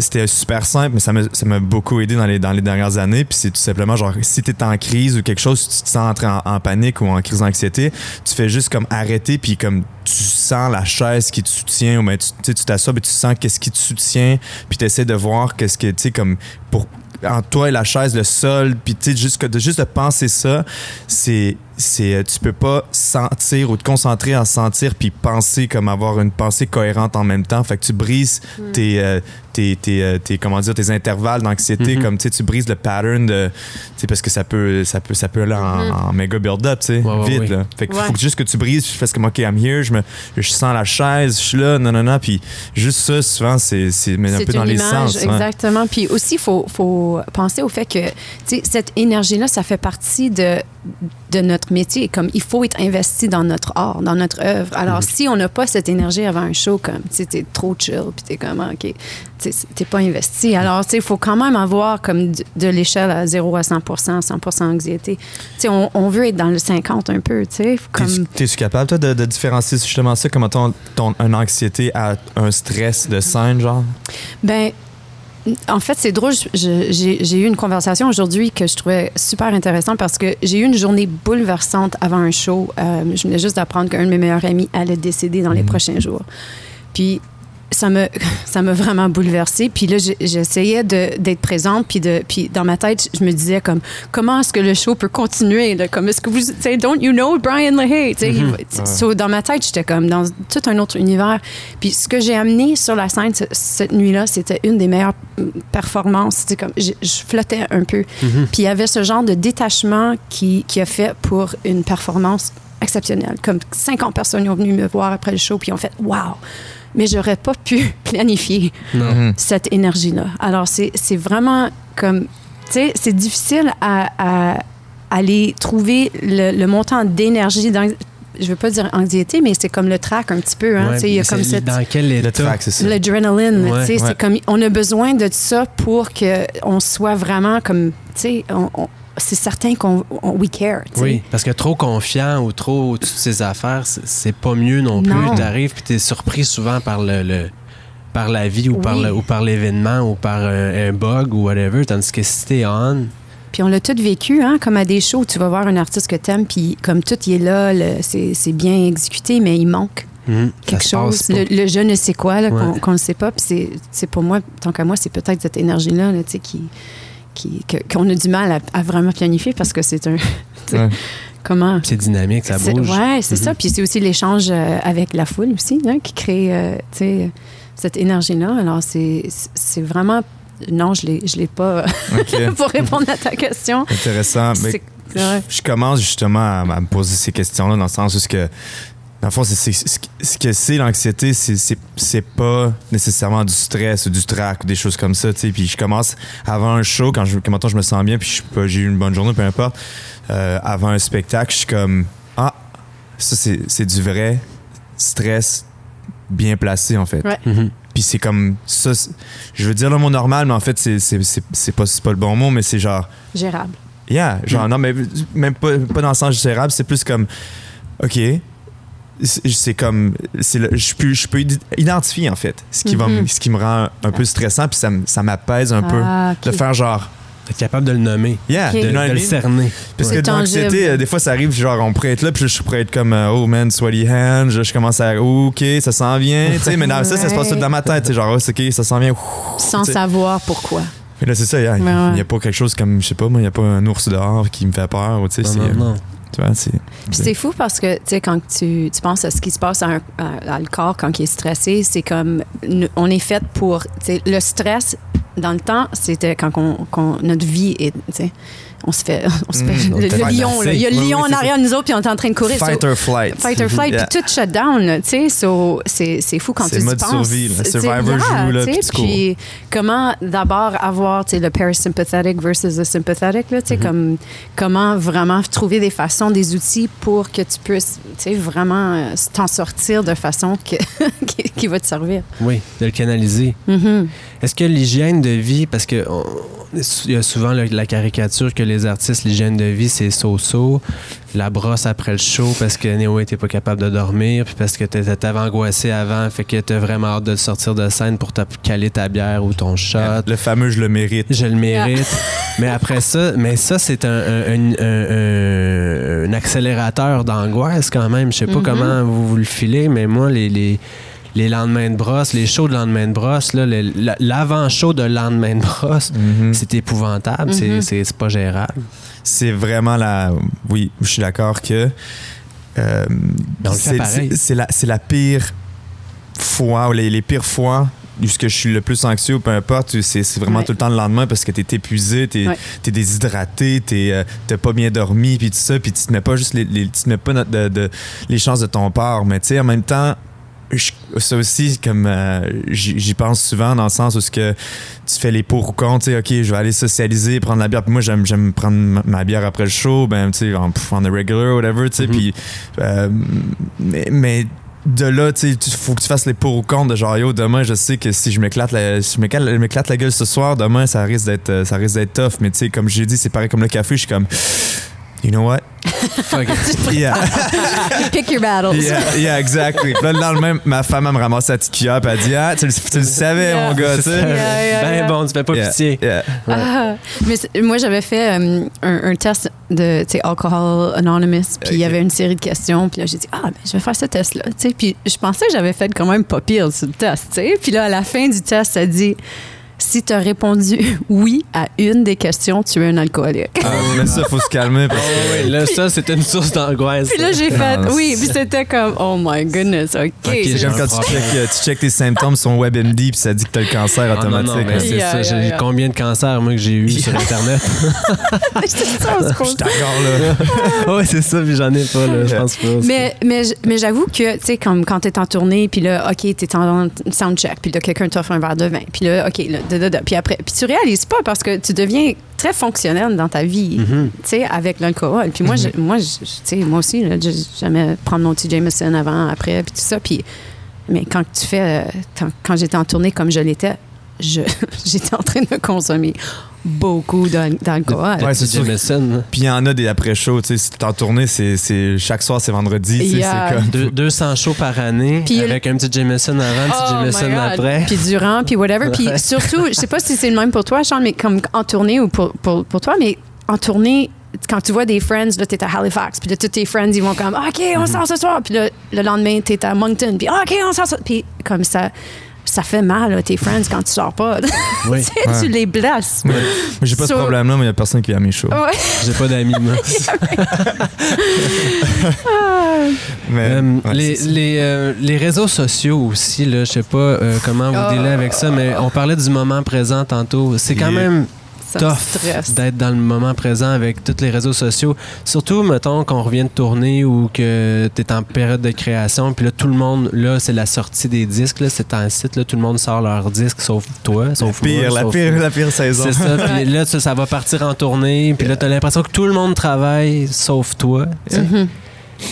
C: c'était super simple, mais ça m'a beaucoup aidé dans les, dans les dernières années. Puis c'est tout simplement genre, si tu es en crise ou quelque chose, tu te sens entrer en, panique ou en crise d'anxiété, tu fais juste comme arrêter, puis comme tu sens la chaise qui te soutient, ou ben, tu t'assois, puis tu sens qu'est-ce qui te soutient, puis tu essaies de voir qu'est-ce que, tu sais, comme pour en toi et la chaise, le sol, puis tu sais, juste, juste de penser ça, c'est c'est euh, tu peux pas sentir ou te concentrer à sentir puis penser comme avoir une pensée cohérente en même temps fait que tu brises tes, euh, tes, tes, euh, tes- comment dire tes intervalles d'anxiété
A: Mhm.
C: comme tu sais tu brises le pattern de tu sais parce que ça peut ça peut ça peut aller en, en méga build up tu sais
A: Ouais,
C: vite
A: ouais.
C: là fait que
B: Ouais.
C: faut que juste que tu brises je fais comme ok I'm here je me je sens la chaise je suis là non non non puis juste ça souvent c'est c'est mais un peu dans les sens
B: exactement. Puis aussi, il faut, faut penser au fait que tu sais, cette énergie-là, ça fait partie de, de notre métier. Comme il faut être investi dans notre art, dans notre œuvre. Alors,
C: Mm-hmm.
B: si on n'a pas cette énergie avant un show, comme tu t'es trop chill, puis t'es comme, OK, tu sais, t'es pas investi. Alors, tu sais, il faut quand même avoir comme de, de l'échelle à 0 à 100 100 anxiété. Tu sais, on, on veut être dans le 50 un peu, tu sais. Comme...
C: T'es-tu capable, toi, de, de différencier justement ça, comment ton, ton une anxiété à un stress de scène, genre?
B: Ben, en fait, c'est drôle. J'ai eu une conversation aujourd'hui que je trouvais super intéressante parce que j'ai eu une journée bouleversante avant un show. Euh, je venais juste d'apprendre qu'un de mes meilleurs amis allait décéder dans les prochains jours. Puis ça me ça m'a vraiment bouleversée. Puis là, j'essayais d'être présente. Puis, de, puis dans ma tête, je me disais comme comment est-ce que le show peut continuer là? Comme est-ce que vous, tu don't you know Brian LaHaye? Il va- so, dans ma tête, j'étais comme dans tout un autre univers. Puis ce que j'ai amené sur la scène ce- cette nuit-là, c'était une des meilleures mm, performances. C'était comme je, je flottais un peu. Puis il y avait ce genre de détachement qui, qui a fait pour une performance exceptionnelle. Comme 50 personnes sont venues me voir après le show puis ont fait wow. Mais j'aurais pas pu planifier
A: Non.
C: Mhm.
B: cette énergie-là. Alors, c'est c'est vraiment comme, tu sais, c'est difficile à, à aller trouver le, le montant d'énergie. dans- Je veux pas dire anxiété, mais c'est comme le trac un petit peu. Hein,
A: Ouais,
B: tu sais, il y a comme cette
A: Dans quel
C: Le
A: état?
C: track, c'est ça.
B: l'adrénaline.
A: Ouais,
B: tu sais,
C: ouais.
B: c'est comme on a besoin de ça pour que on soit vraiment comme, tu sais, on- on- c'est certain qu'on on- we care.
A: Oui, parce que trop confiant ou trop au-dessus de ses affaires, c'est- pas mieux non plus.
B: Non.
A: T'arrives puis t'es surpris souvent par le, le- par la vie ou par le- ou par l'événement ou par un, un bug ou whatever. Tandis que si t'es on,
B: Puis on l'a tout vécu, hein, comme à des shows, tu vas voir un artiste que t'aimes, puis comme tout il est là, c'est c'est bien exécuté, mais il manque.
A: hum,
B: quelque chose, le, le je ne sais quoi, là, qu'on ne sait pas. Puis c'est- c'est pour moi, tant qu'à moi, c'est peut-être cette énergie-là là, tu sais, qui, qui, qu'on a du mal à, à vraiment planifier parce que c'est un.
C: Ouais.
B: Comment?
A: C'est dynamique, ça bouge.
B: Ouais, c'est
A: Mhm.
B: ça. Puis c'est aussi l'échange euh, avec la foule aussi, hein, qui crée euh, cette énergie-là. Alors c'est c'est vraiment. Non, je ne l'ai pas pour répondre à ta question.
C: Intéressant. Mais je commence justement à, à me poser ces questions-là dans le sens où ce que dans le fond, c'est, c'est- ce que- ce que c'est l'anxiété, c'est, c'est, c'est pas nécessairement du stress ou du trac ou des choses comme ça. tu sais. Puis je commence avant un show, quand je, quand je me sens bien, puis je suis pas- j'ai eu une bonne journée, peu importe, euh, avant un spectacle, je suis comme Ah, ça c'est, c'est du vrai stress bien placé en fait.
B: Ouais.
A: Mhm.
C: Puis c'est comme ça, je veux dire le mot normal, mais en fait, c'est, c'est, c'est, c'est pas, c'est pas le bon mot, mais c'est genre
B: Gérable.
C: Yeah, genre, non, mais même pas, pas dans le sens gérable, c'est plus comme, OK, c'est comme, le- je peux, je peux id- identifier, en fait, ce qui, va, me-
B: Mhm.
C: ce qui me rend un peu stressant, puis ça, me- ça m'apaise un peu.
B: Ah, ok.
C: De faire genre,
A: Être capable de le nommer,
C: yeah,
A: de, le cerner.
C: Parce que l'anxiété, euh, des fois, ça arrive, genre, on pourrait être là, puis je pourrais être comme, euh, oh man, sweaty hand, je, je commence à, OK, ça s'en vient, tu sais, mais dans ça, ça se passe tout dans ma tête, tu sais, genre, oh, OK, ça s'en vient.
B: Sans savoir pourquoi.
C: Mais là, c'est ça, il
B: Ouais,
C: n'y
B: ouais.
C: a pas quelque chose comme, je sais pas, moi, il n'y a pas un ours dehors qui me fait peur, ou tu sais,
A: Non,
C: c'est,
A: non, non.
C: C'est.
B: Fou parce que, tu quand tu, tu penses à ce qui se passe à, le corps quand il est stressé, c'est comme, on est fait pour, le stress, dans le temps, c'était quand notre vie est, on se fait, on se fait,
A: on
B: le, le lion, là, il y a le
C: Oui, oui,
B: lion en arrière de nous autres, puis on est en train de courir.
C: Fight
B: So-
C: or flight.
B: Fight or flight,
C: Yeah.
B: puis tout shut down, tu sais, so, c'est, c'est fou quand tu
C: mode
B: penses.
C: survie, là. Survivor
B: yeah,
C: joue, là, puis tu.
B: Puis comment d'abord avoir, tu sais, le parasympathetic versus le sympathetic, là, tu sais,
C: Mm-hmm.
B: comme, comment vraiment trouver des façons, des outils pour que tu puisses, tu sais, vraiment euh, t'en sortir de façon que, qui, qui va te servir.
A: Oui, de le canaliser.
B: Mhm.
A: Est-ce que l'hygiène de vie, parce que il y a souvent le- la caricature que les artistes, l'hygiène de vie, c'est so-so, la brosse après le show parce que Néo était pas capable de dormir, puis parce que t'étais- t'avais angoissé avant, fait que t'as vraiment hâte de sortir de scène pour te caler ta bière ou ton shot.
C: Le fameux je le mérite.
A: Je le mérite. mais après ça, mais ça, c'est un, un- un- un- un accélérateur d'angoisse quand même. Je sais pas
B: Mhm.
A: comment vous, vous le filez, mais moi, les, les, les lendemains de brosse, les shows de lendemain de brosse, l'avant-show de lendemain de brosse,
C: Mhm.
A: c'est épouvantable, c'est-
B: Mhm.
A: c'est pas gérable.
C: C'est vraiment la. Oui, je suis d'accord que. euh, c'est- la, c'est la pire fois, ou les, les pires fois où ce que je suis le plus anxieux, ou peu importe, c'est c'est vraiment
B: Ouais.
C: tout le temps le lendemain parce que t'es épuisé, t'es
B: Ouais.
C: es déshydraté, t'es euh, t'as pas bien dormi, puis tout ça, puis tu te mets pas juste les, les- tu te mets pas de- les chances de ton part, mais tu sais, en même temps, je- ça aussi, comme euh, j'y pense souvent dans le sens où ce que tu fais les pour ou contre, tu sais, ok, je vais aller socialiser, prendre la bière. Puis moi, j'aime, j'aime prendre ma, ma bière après le show, ben, tu sais, en, en the regular, whatever, tu sais.
A: Mhm.
C: Puis, euh, mais, mais de là, tu sais, faut que tu fasses les pour ou contre de genre, yo, demain, je sais que si je m'éclate la, si je m'éclate, je m'éclate la gueule ce soir, demain, ça risque d'être, euh, ça risque d'être tough. Mais tu sais, comme j'ai dit, c'est pareil comme le café, je suis comme, you know what?
A: Fuck it.
C: Yeah.
B: Pick your battles.
C: Yeah, yeah, exactly. Puis là, le lendemain, ma femme, elle me ramasse la petite cuillère, puis elle dit, ah, tu, le- tu le savais,
B: Yeah.
C: mon gars, tu sais.
B: Yeah, yeah,
A: ben
B: yeah.
A: bon, tu fais pas
C: Yeah,
A: pitié.
C: yeah.
B: Ah, mais c'est- moi, j'avais fait euh, un, un test de tu sais, Alcohol Anonymous, puis il y avait une série de questions, puis là, j'ai dit, ah, ben, je vais faire ce test-là. tu sais. Puis je pensais que j'avais fait quand même pas pire sur le test. tu sais. Puis là, à la fin du test, ça dit, si tu as répondu oui à une des questions, tu es un alcoolique.
C: Ah, mais ça, faut se calmer parce que.
A: Oh, oui, là, ça, c'était une source d'angoisse.
B: Puis là, j'ai fait,
C: Non,
B: oui, puis c'était comme, oh my goodness, OK.
A: Ok,
B: c'est-
C: J'aime quand tu checkes, euh, tu checkes tes symptômes sur WebMD puis ça dit que t'as le cancer
A: Ah, non,
C: automatique.
A: non, mais c'est
B: Yeah,
A: ça.
B: yeah,
A: combien de cancers, moi, que j'ai eu sur Internet?
B: c'est ça, on se
C: Je suis d'accord, là.
A: oui, c'est ça, puis j'en ai pas, là, je pense pas.
B: Mais, mais, mais j'avoue que, tu sais, comme quand t'es en tournée, puis là, OK, t'es en soundcheck, puis là, quelqu'un t'offre un verre de vin, puis là, OK, là, puis après, puis tu réalises pas parce que tu deviens très fonctionnel dans ta vie,
A: Mhm.
B: tu sais, avec l'alcool. Puis moi, je- moi, je- tu sais, moi aussi, là, j'aimais prendre mon petit Jameson avant, après, puis tout ça, puis... Mais quand tu fais... euh, quand j'étais en tournée comme je l'étais, je- j'étais en train de consommer beaucoup d'al- d'alcool.
C: Ouais, c'est sûr.
A: Hein.
C: Puis il y en a des après-shows, tu sais, si t'es en tournée, c'est, c'est chaque soir, c'est vendredi,
B: Yeah.
C: c'est comme.
A: Deux- 200 shows par année,
B: Puis-
A: avec un petit Jameson avant, un petit
B: Oh
A: Jameson après.
B: Puis durant, puis whatever. Puis surtout, je sais pas si c'est le même pour toi, Charles, mais comme en tournée ou pour, pour, pour toi, mais en tournée, quand tu vois des friends, là, t'es à Halifax, puis là, tous tes friends, ils vont comme, OK, on sort ce soir. Puis là, le lendemain, t'es à Moncton, puis OK, on sort ce Puis comme ça, ça fait mal à tes friends quand tu sors pas.
A: Oui.
B: Tu sais,
C: Ouais.
B: tu les blesses.
C: Mais j'ai pas
B: So-
C: ce problème-là, mais il y a personne qui vient à mes shows.
B: Ouais.
A: J'ai pas d'amis, moi.
C: Mais,
A: Euh,
C: ouais,
A: les, les, euh, les réseaux sociaux aussi, là, je sais pas euh, comment vous
B: Oh.
A: avec ça, mais on parlait du moment présent tantôt. C'est quand
C: Yeah.
A: même tough d'être dans le moment présent avec tous les réseaux sociaux. Surtout, mettons, qu'on revient de tourner ou que tu es en période de création, puis là, tout le monde, là, c'est la sortie des disques, là, c'est un site, là, tout le monde sort leurs disques, sauf toi,
C: La
A: sauf
C: pire,
A: moi,
C: la
A: sauf-
C: pire, la pire saison.
A: C'est ça, puis là, ça, ça va partir en tournée, puis là, t'as l'impression que tout le monde travaille, sauf toi. tu sais.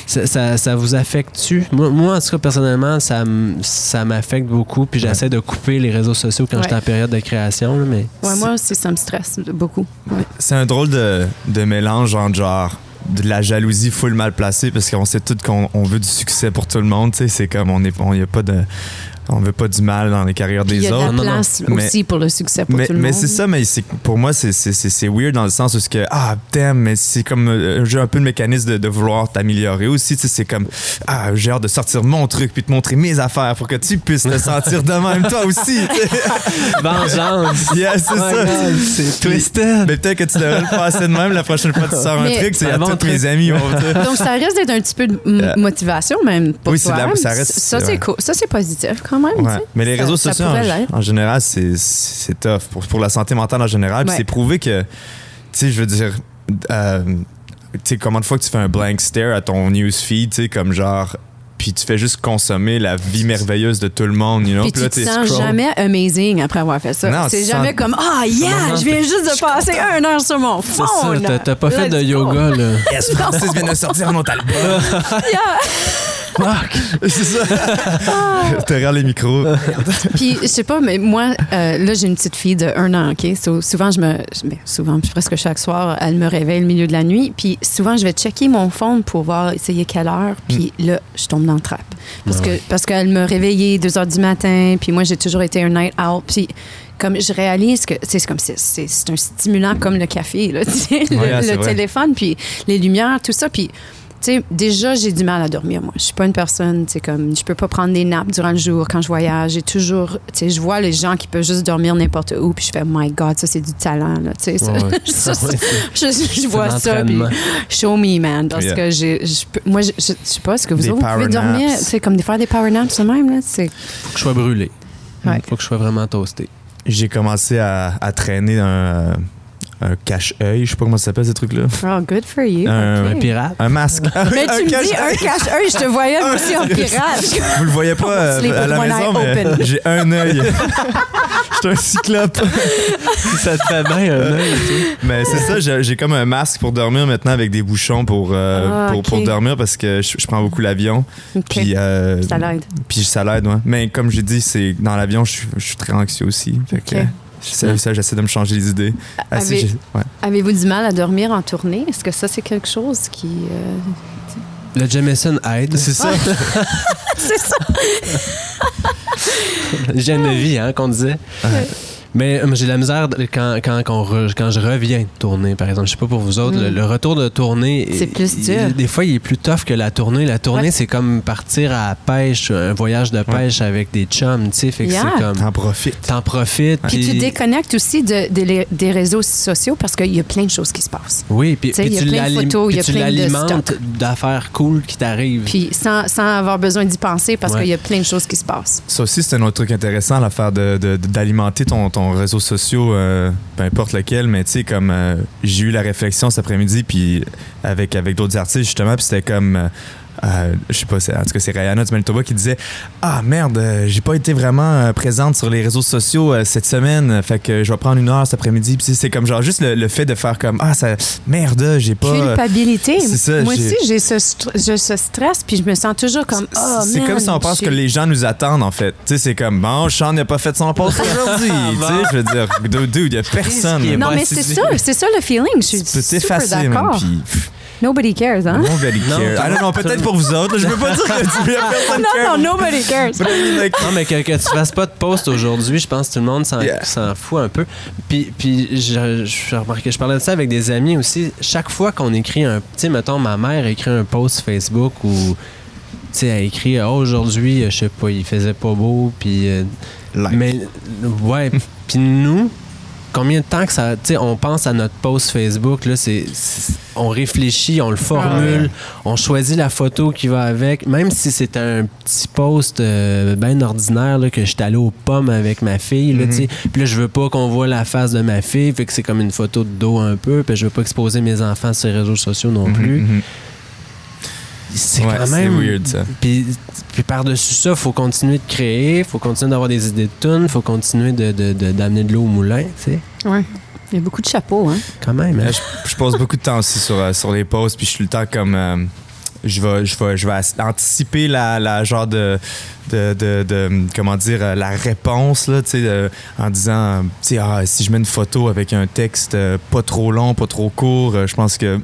A: Ça, ça- ça vous affecte-tu? Moi, moi, en tout cas, personnellement, ça, ça m'affecte beaucoup. Puis j'essaie de couper les réseaux sociaux quand
B: Ouais.
A: j'étais en période de création. là, mais
B: Ouais, moi aussi, ça me stresse beaucoup. Ouais.
C: C'est un drôle de, de mélange entre genre de la jalousie full mal placée parce qu'on sait tous qu'on on veut du succès pour tout le monde. tu sais, C'est comme on est, on y a pas de, on veut pas du mal dans les carrières
B: Puis il y
C: des
B: a de
C: autres.
B: la
A: Non, non,
B: place
C: mais-
B: aussi pour le succès pour
C: mais
B: tout le
C: mais
B: monde.
C: c'est ça, mais pour moi, c'est- weird dans le sens où c'est que, ah, damn, mais c'est comme euh, un jeu un peu le mécanisme de, de vouloir t'améliorer aussi. C'est comme, ah, j'ai hâte de sortir mon truc puis de montrer mes affaires pour que tu puisses te sentir de même toi aussi.
A: vengeance!
C: Yeah, c'est
A: Oh
C: ça.
A: C'est twisted!
C: Mais peut-être que tu devrais le assez de même la prochaine fois que tu sors un
B: Mais-
C: truc, c'est à
A: bon
C: tous
A: truc.
C: mes amis.
B: Donc, ça risque d'être un petit peu de motivation même pour
C: Oui, c'est
B: toi.
C: de la- ça reste-
B: Ça, c'est cool. Ça, c'est positif quand même.
C: Ouais. Mais les réseaux
B: ça
C: sociaux, en, en général, c'est tough pour, pour la santé mentale en général.
B: Ouais.
C: c'est prouvé que, tu sais, je veux dire, euh, tu sais, combien de fois que tu fais un blank stare à ton newsfeed, tu sais, comme genre, puis tu fais juste consommer la vie merveilleuse de tout le monde, you know?
B: Puis tu
C: là,
B: te sens
C: scroll.
B: jamais amazing après avoir fait ça. C'est jamais
C: sens-
B: comme Ah, yeah,
A: Non,
B: je viens juste de passer un heure sur mon phone.
A: t'as- pas fait de yoga, là.
C: Yes, Francis vient de sortir un autre album.
B: Yeah.
A: Fuck!
C: c'est ça. Derrière les micros.
B: Puis, je sais pas, mais moi, euh, là, j'ai une petite fille de un an, OK? So, souvent, je me. ben, souvent, presque chaque soir, elle me réveille le milieu de la nuit. Puis, souvent, je vais checker mon phone pour voir, essayer quelle heure. Puis là, je tombe dans le trap. Parce
A: Ah
B: que parce qu'elle me réveillait 2 heures du matin. Puis, moi, j'ai toujours été un night out. Puis, comme je réalise que c'est comme c'est, c'est, c'est un stimulant comme le café, là, le, le téléphone, puis les lumières, tout ça. Puis, sais, déjà, j'ai du mal à dormir, moi. Je suis pas une personne, tu sais, comme, je peux pas prendre des nappes durant le jour quand je voyage. J'ai toujours, tu sais, je vois les gens qui peuvent juste dormir n'importe où, puis je fais, my God, ça, c'est du talent, là, tu sais.
A: Ouais, ouais.
B: Je, je vois ça, puis show me, man. Parce
C: Yeah.
B: que j'ai, moi, je, je, sais pas, est-ce que vous,
C: Des
B: autres, vous pouvez dormir, c'est comme des faire des power naps de même, là, c'est...
A: Faut que je sois brûlé.
B: Ouais.
A: Faut que je sois vraiment toasté.
C: J'ai commencé à, à traîner un, un cache-œil, je sais pas comment ça s'appelle ce truc-là.
B: Oh, good for you.
C: Un-
A: pirate.
C: Un masque.
B: Mais tu me dis un cache-œil, je te voyais aussi en pirate.
C: Vous le voyez pas euh, à la maison, mais j'ai un œil. J'étais un cyclope.
A: ça te fait bien un œil.
C: Mais c'est ça, j'ai comme un masque pour dormir maintenant avec des bouchons pour, euh,
B: Ah,
C: pour, dormir parce que je, je prends beaucoup l'avion. Puis, euh,
B: Ça l'aide.
C: puis ça l'aide, ouais. Mais comme j'ai dit, c'est dans l'avion, je, suis- je suis très anxieux aussi. Fait que, Ça, j'essaie de me changer les idées. Ah,
B: Avez-
C: ouais.
B: Avez-vous du mal à dormir en tournée? Est-ce que ça, c'est quelque chose qui... euh,
A: Le Jameson aide.
C: C'est ça.
B: c'est ça.
A: Hygiène de vie, hein, qu'on disait.
C: Ouais.
A: Mais euh, j'ai la misère de- quand, quand, qu'on re- quand je reviens de tourner, par exemple. Je sais pas pour vous autres,
B: Mm.
A: le, le retour de tournée.
B: C'est plus
A: il-
B: dur.
A: Des fois, il est plus tough que la tournée. La tournée,
B: Ouais.
A: c'est comme partir à la pêche, un voyage de pêche avec des chums, tu sais. Fait que
B: Yeah.
A: c'est comme.
C: T'en profites.
A: T'en profites.
B: Puis tu déconnectes aussi de- de les- des réseaux sociaux parce qu'il y a plein de choses qui se passent.
A: Oui, puis,
B: Tu sais,
A: puis
B: il y a
A: tu
B: plein de
A: l'alim-
B: photos, il y a
A: tu
B: plein de
A: l'alimentes d'affaires cool qui t'arrivent.
B: Puis sans, sans avoir besoin d'y penser parce
A: Ouais.
B: qu'il y a plein de choses qui se passent.
C: Ça aussi, c'est un autre truc intéressant, l'affaire de, de- de- d'alimenter ton, ton réseau social, euh, peu importe lequel, mais tu sais, comme euh, j'ai eu la réflexion cet après-midi, puis avec, avec d'autres artistes, justement, puis c'était comme. Euh, je sais pas, c'est- en tout cas, c'est Rihanna du Manitoba qui disait Ah merde, euh, j'ai pas été vraiment euh, présente sur les réseaux sociaux euh, cette semaine, fait que je vais prendre une heure cet après-midi. Puis c'est comme genre juste le, le fait de faire comme Ah, ça, merde, j'ai pas.
B: Culpabilité.
C: c'est ça,
B: Moi aussi, j'ai ce, str- j'ai ce stress, puis je me sens toujours comme oh,
C: c'est comme si on pense que les gens nous attendent, en fait. Tu sais, c'est comme, bon, Sean n'a pas fait son post aujourd'hui. tu sais, je veux dire, dude, dude, y a personne.
A: qui est
B: Non, mais c'est ça, c'est ça le feeling. Je suis super d'accord.
C: puis
B: Nobody cares, hein?
C: nobody
A: Non,
C: cares. Ah non, non, peut-être pour vous autres. Je veux pas dire que tu y a personne
B: Non,
C: care.
B: non, nobody cares.
A: Non, mais que, que tu fasses pas de post aujourd'hui, je pense que tout le monde s'en
C: Yeah.
A: fout un peu. Puis, puis je, je remarqué, je parlais de ça avec des amis aussi. Chaque fois qu'on écrit un. Tu sais, mettons, ma mère écrit un post Facebook ou. Tu sais, elle écrit oh, aujourd'hui, je sais pas, il faisait pas beau, puis. euh,
C: like.
A: mais, ouais. puis nous, combien de temps que ça. Tu sais, on pense à notre post Facebook, là, c'est. On réfléchit, on le formule, on choisit la photo qui va avec. Même si c'est un petit post bien ordinaire, là, que j'étais allé aux pommes avec ma fille, là,
C: Mhm.
A: Puis là, je veux pas qu'on voit la face de ma fille, fait que c'est comme une photo de dos un peu, puis je veux pas exposer mes enfants sur les réseaux sociaux non plus.
C: Mhm, mhm.
A: C'est
C: Ouais,
A: quand
C: c'est
A: même.
C: weird, ça.
A: Puis, puis par-dessus ça, faut continuer de créer, faut continuer d'avoir des idées de tunes, faut continuer de, de- de- d'amener de l'eau au moulin, tu sais.
B: Ouais. Il y a beaucoup de chapeaux, hein?
A: Quand même. hein.
C: Je, je passe beaucoup de temps aussi sur, euh, sur les posts, puis je suis le temps comme. euh, je vais, je vais, je vais anticiper la, la genre de, de, de, de- comment dire, euh, la réponse, là, tu sais, euh, en disant, tu sais, ah, si je mets une photo avec un texte pas trop long, pas trop court, je pense que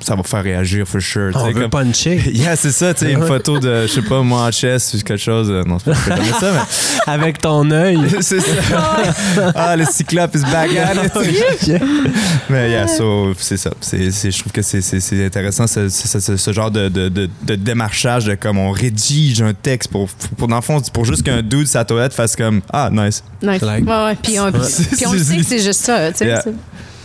C: ça va faire réagir, for sure.
A: on veut
C: comme-
A: puncher.
C: Yeah, c'est ça, tu sais, une photo de, je sais pas, moi en chess ou quelque chose. euh, Non, c'est pas jamais ça, mais
A: Avec ton œil.
C: c'est ça. Ah, le cyclope is back at it. Mais yeah, so, c'est ça. C'est, c'est- je trouve que c'est, c'est- c'est intéressant ce, ce- ce- ce genre de, de- de- de démarchage de comme on rédige un texte pour, pour, dans le fond, pour juste qu'un dude sa toilette fasse comme Ah, nice.
B: Nice.
A: Like.
B: Ouais, ouais. Puis on, puis on le sait que c'est juste ça, tu sais.
C: Yeah.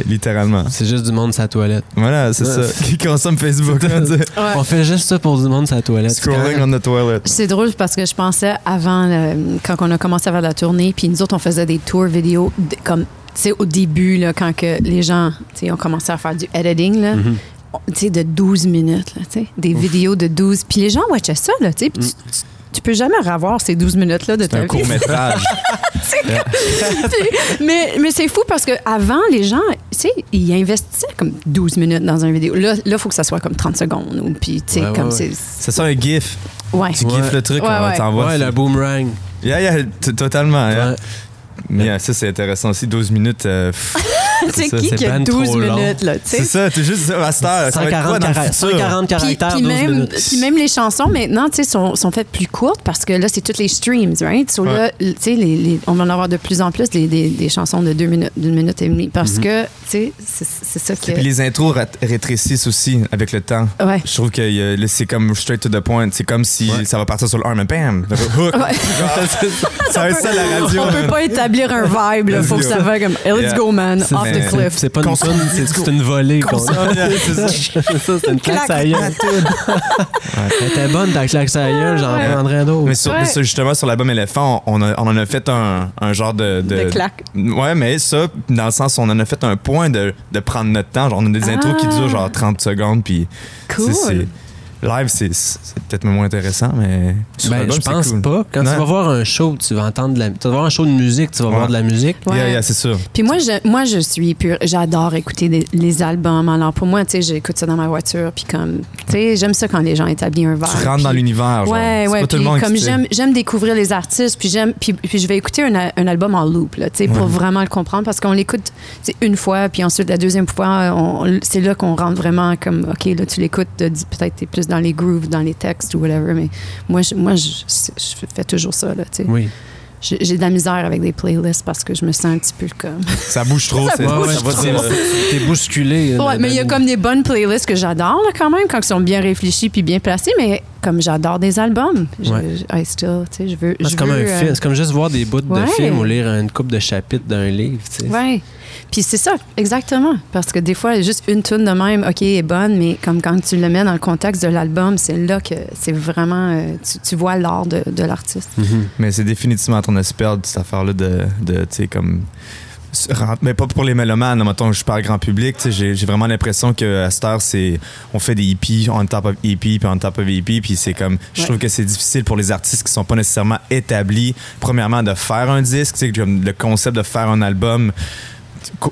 C: Littéralement.
A: C'est juste du monde sa toilette.
C: Voilà, c'est
A: Ouais.
C: ça. Qui consomme Facebook.
B: Ouais.
A: On fait juste ça pour du monde sa toilette.
C: Scrolling on the toilet.
B: C'est drôle parce que je pensais avant, euh, quand on a commencé à faire la tournée, puis nous autres, on faisait des tours vidéo de- comme, tu sais, au début, là, quand que les gens, tu sais, ont commencé à faire du editing, là, tu sais, de 12 minutes, là, tu sais, des vidéos de 12. Puis les gens watchaient ça, là, tu tu, tu- tu peux jamais revoir ces 12 minutes-là de
C: C'est
B: ta
C: un
B: vie.
C: court-métrage.
B: mais mais c'est fou parce que avant les gens, tu sais, ils investissaient comme 12 minutes dans une vidéo. Là, il faut que ça soit comme 30 secondes. Ou, puis, tu sais,
A: Ouais, ouais,
B: comme
A: ouais.
B: c'est.
C: ça sent un GIF.
B: Ouais.
C: Tu
A: Ouais.
C: gifs le truc,
B: Ouais,
C: on
B: ouais.
C: t'envoie.
A: Ouais, le boomerang.
C: Yeah, yeah, totalement. yeah. Yeah, ça, c'est intéressant aussi. 12 minutes. euh, pff,
B: C'est
C: ça.
B: qui
A: C'est
B: qui a
A: ben
B: 12
A: trop long.
B: minutes, là, tu sais?
C: C'est ça, t'es juste à cette heure. ça va être
A: 140,
C: quoi dans le
A: cara-
C: futur?
A: 140
B: Puis,
A: caractères,
B: puis
A: 12
B: même, puis même les chansons maintenant, tu sais, sont, sont faites plus courtes parce que là, c'est toutes les streams, right? So là, tu sais, les, les- on va en avoir de plus en plus des, des, des chansons de deux minutes, d'une minute et demie parce que, tu sais, c'est c'est ça que.
C: Et puis les intros rétrécissent aussi avec le temps.
B: Ouais.
C: Je trouve que euh, là, c'est comme straight to the point. C'est comme si
A: Ouais.
C: ça va partir sur le 1, mais bam! Hook!
B: Ouais.
C: ça va être ça la radio.
B: On peut pas établir un vibe, là. Faut que ça va comme, let's go, man, off
C: mais-
B: the cliff.
A: C'est pas une c'est une volée. qu'on-
C: C'est ça.
A: c'est une claque à gueule. Elle était bonne ta claque à gueule, j'en prendrais d'autres.
C: Mais, justement, sur l'album Éléphant, on, a- on en a fait un, un genre de.
B: De claque.
C: Ouais, mais ça, dans le sens, on en a fait un point de, de prendre notre temps. Genre, on a des intros qui
B: Ah.
C: durent genre 30 secondes, puis.
B: Cool.
C: Live, c'est peut-être moins intéressant, mais. sur
A: Ben,
C: l'album,
A: je pense
C: cool.
A: pas. Quand
C: Ouais.
A: tu vas voir un show, tu vas entendre de la, tu vas voir un show de musique, tu vas
C: Ouais.
A: voir de la musique.
B: Ouais.
C: Yeah, yeah, c'est sûr.
B: Puis moi, je, moi, je suis pure. J'adore écouter des- les albums. Alors pour moi, tu sais, j'écoute ça dans ma voiture. Puis comme, tu sais, j'aime ça quand les gens établissent un verre.
C: Tu rentres dans
B: puis-
C: l'univers. genre.
B: Ouais, ouais.
C: pas tout le monde
B: comme j'aime, j'aime découvrir les artistes, puis j'aime, puis, puis je vais écouter un, un album en loop, là, tu sais, pour
C: Ouais.
B: vraiment le comprendre, parce qu'on l'écoute, une fois, puis ensuite la deuxième fois, c'est là qu'on rentre vraiment comme, ok, là tu l'écoutes, peut-être t'es plus dans les grooves, dans les textes ou whatever, mais moi, je, moi, je, je fais toujours ça, là, tu sais.
A: Oui.
B: J'ai, de la misère avec des playlists parce que je me sens un petit peu comme.
C: Ça bouge trop. C'est-
A: Ouais,
C: dire-
A: T'es bousculé.
B: Ouais, mais il y a comme des bonnes playlists que j'adore là, quand même, quand ils sont bien réfléchis puis bien placés, mais comme j'adore des albums, je,
A: Ouais.
B: I still, tu sais, je veux.
A: C'est comme un
B: euh,
A: film. C'est comme juste voir des bouts
B: Ouais.
A: de film ou lire une coupe de chapitres d'un livre. tu sais.
B: Ouais. Puis c'est ça, exactement. Parce que des fois, juste une tune de même, OK, est bonne, mais comme quand tu le mets dans le contexte de l'album, c'est là que c'est vraiment. euh, tu, tu vois l'art de, de l'artiste.
A: Mhm.
C: Mais c'est définitivement en train de se perdre, cette affaire-là de, de tu sais, comme. Mais pas pour les mélomanes, mettons, je parle grand public, tu sais, j'ai vraiment l'impression qu'à cette heure, c'est. On fait des EP, on top of EP, puis on top of EP, puis c'est comme. Je
B: Ouais.
C: trouve que c'est difficile pour les artistes qui sont pas nécessairement établis, premièrement, de faire un disque, tu sais, comme le concept de faire un album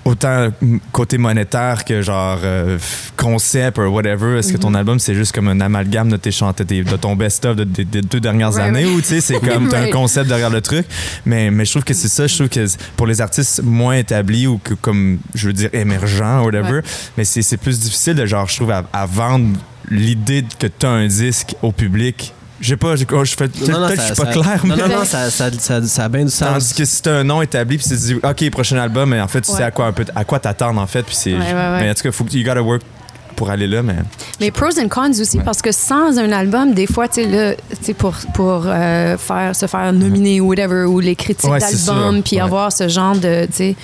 C: autant côté monétaire que genre euh, concept ou whatever est-ce que ton album c'est juste comme un amalgame de tes chants de, de ton best-of de- de- des deux dernières années? ou tu sais c'est comme t'as un
B: Right.
C: concept derrière le truc? Mais, mais je trouve que c'est ça je trouve que pour les artistes moins établis ou que comme je veux dire émergents whatever
B: Ouais.
C: mais c'est c'est plus difficile de genre je trouve à, à vendre l'idée que t'as un disque au public je sais pas, je, oh, je fais peut-être
A: Non,
C: que je suis pas
A: ça-
C: clair,
A: Non,
C: mais
A: non, non, ça, ça, ça, ça a bien du sens.
C: Tandis que si t'as un nom établi, puis tu te dis, OK, prochain album, mais en fait, tu
B: Ouais.
C: sais à quoi, un peu, à quoi t'attendre, en fait. Puis c'est.
B: Ouais, ouais, ouais.
C: Mais en tout cas, faut que you gotta work pour aller là, mais.
B: Mais pros and cons aussi,
C: Ouais.
B: parce que sans un album, des fois, tu sais, pour, pour euh, faire, se faire nominer ou whatever, ou les critiques
C: Ouais, sûr.
B: puis
C: Ouais.
B: avoir ce genre de, tu sais,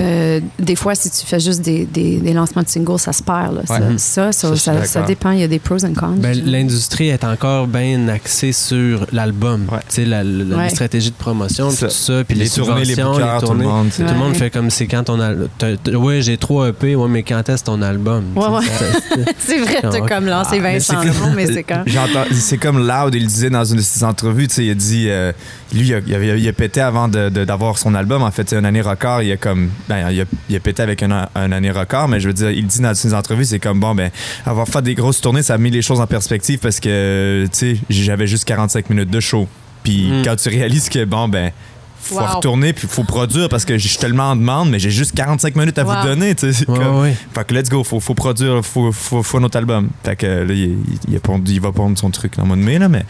B: euh, des fois, si tu fais juste des, des, des lancements de singles, ça se perd. Là. Ça,
C: Ouais.
B: ça, ça,
C: Ça,
B: dépend. Il y a des pros and cons.
A: Ben, L'industrie est encore bien axée sur l'album.
C: Ouais.
A: Tu sais, la, la-
B: Ouais.
A: les stratégies de promotion, tout ça, puis les,
C: les tournées, les bookers,
A: les
C: tout le
A: tournées.
C: monde.
A: Tout le monde fait comme c'est quand ton album. Oui, j'ai trois EP, ouais, mais quand est-ce ton album?
B: C'est vrai, t'as comme lancé
C: Ah, mais
B: Vincent
C: c'est
B: Leroux, mais c'est quand.
C: J'entends- C'est comme Loud, il disait dans une de ses entrevues, tu sais, il a dit, euh, lui, il a, il a- il a pété avant de- de- d'avoir son album, en fait, c'est une année record, il a comme, ben, il a, il a pété avec un, un année record, mais je veux dire, il dit dans ses entrevues, c'est comme, bon, ben, avoir fait des grosses tournées, ça a mis les choses en perspective parce que, tu sais, j'avais juste 45 minutes de show. Puis
A: Mm.
C: quand tu réalises que, bon, ben, faut
B: Wow.
C: retourner puis faut produire parce que je suis tellement en demande mais j'ai juste 45 minutes à
B: Wow.
C: vous donner tu sais
A: Ouais,
C: comme-
A: ouais.
C: fait que let's go, faut, faut produire, faut, faut, faut notre album. Fait que là, il, il, il a pondu- il va pondre son truc dans le mois de mai, là, mais.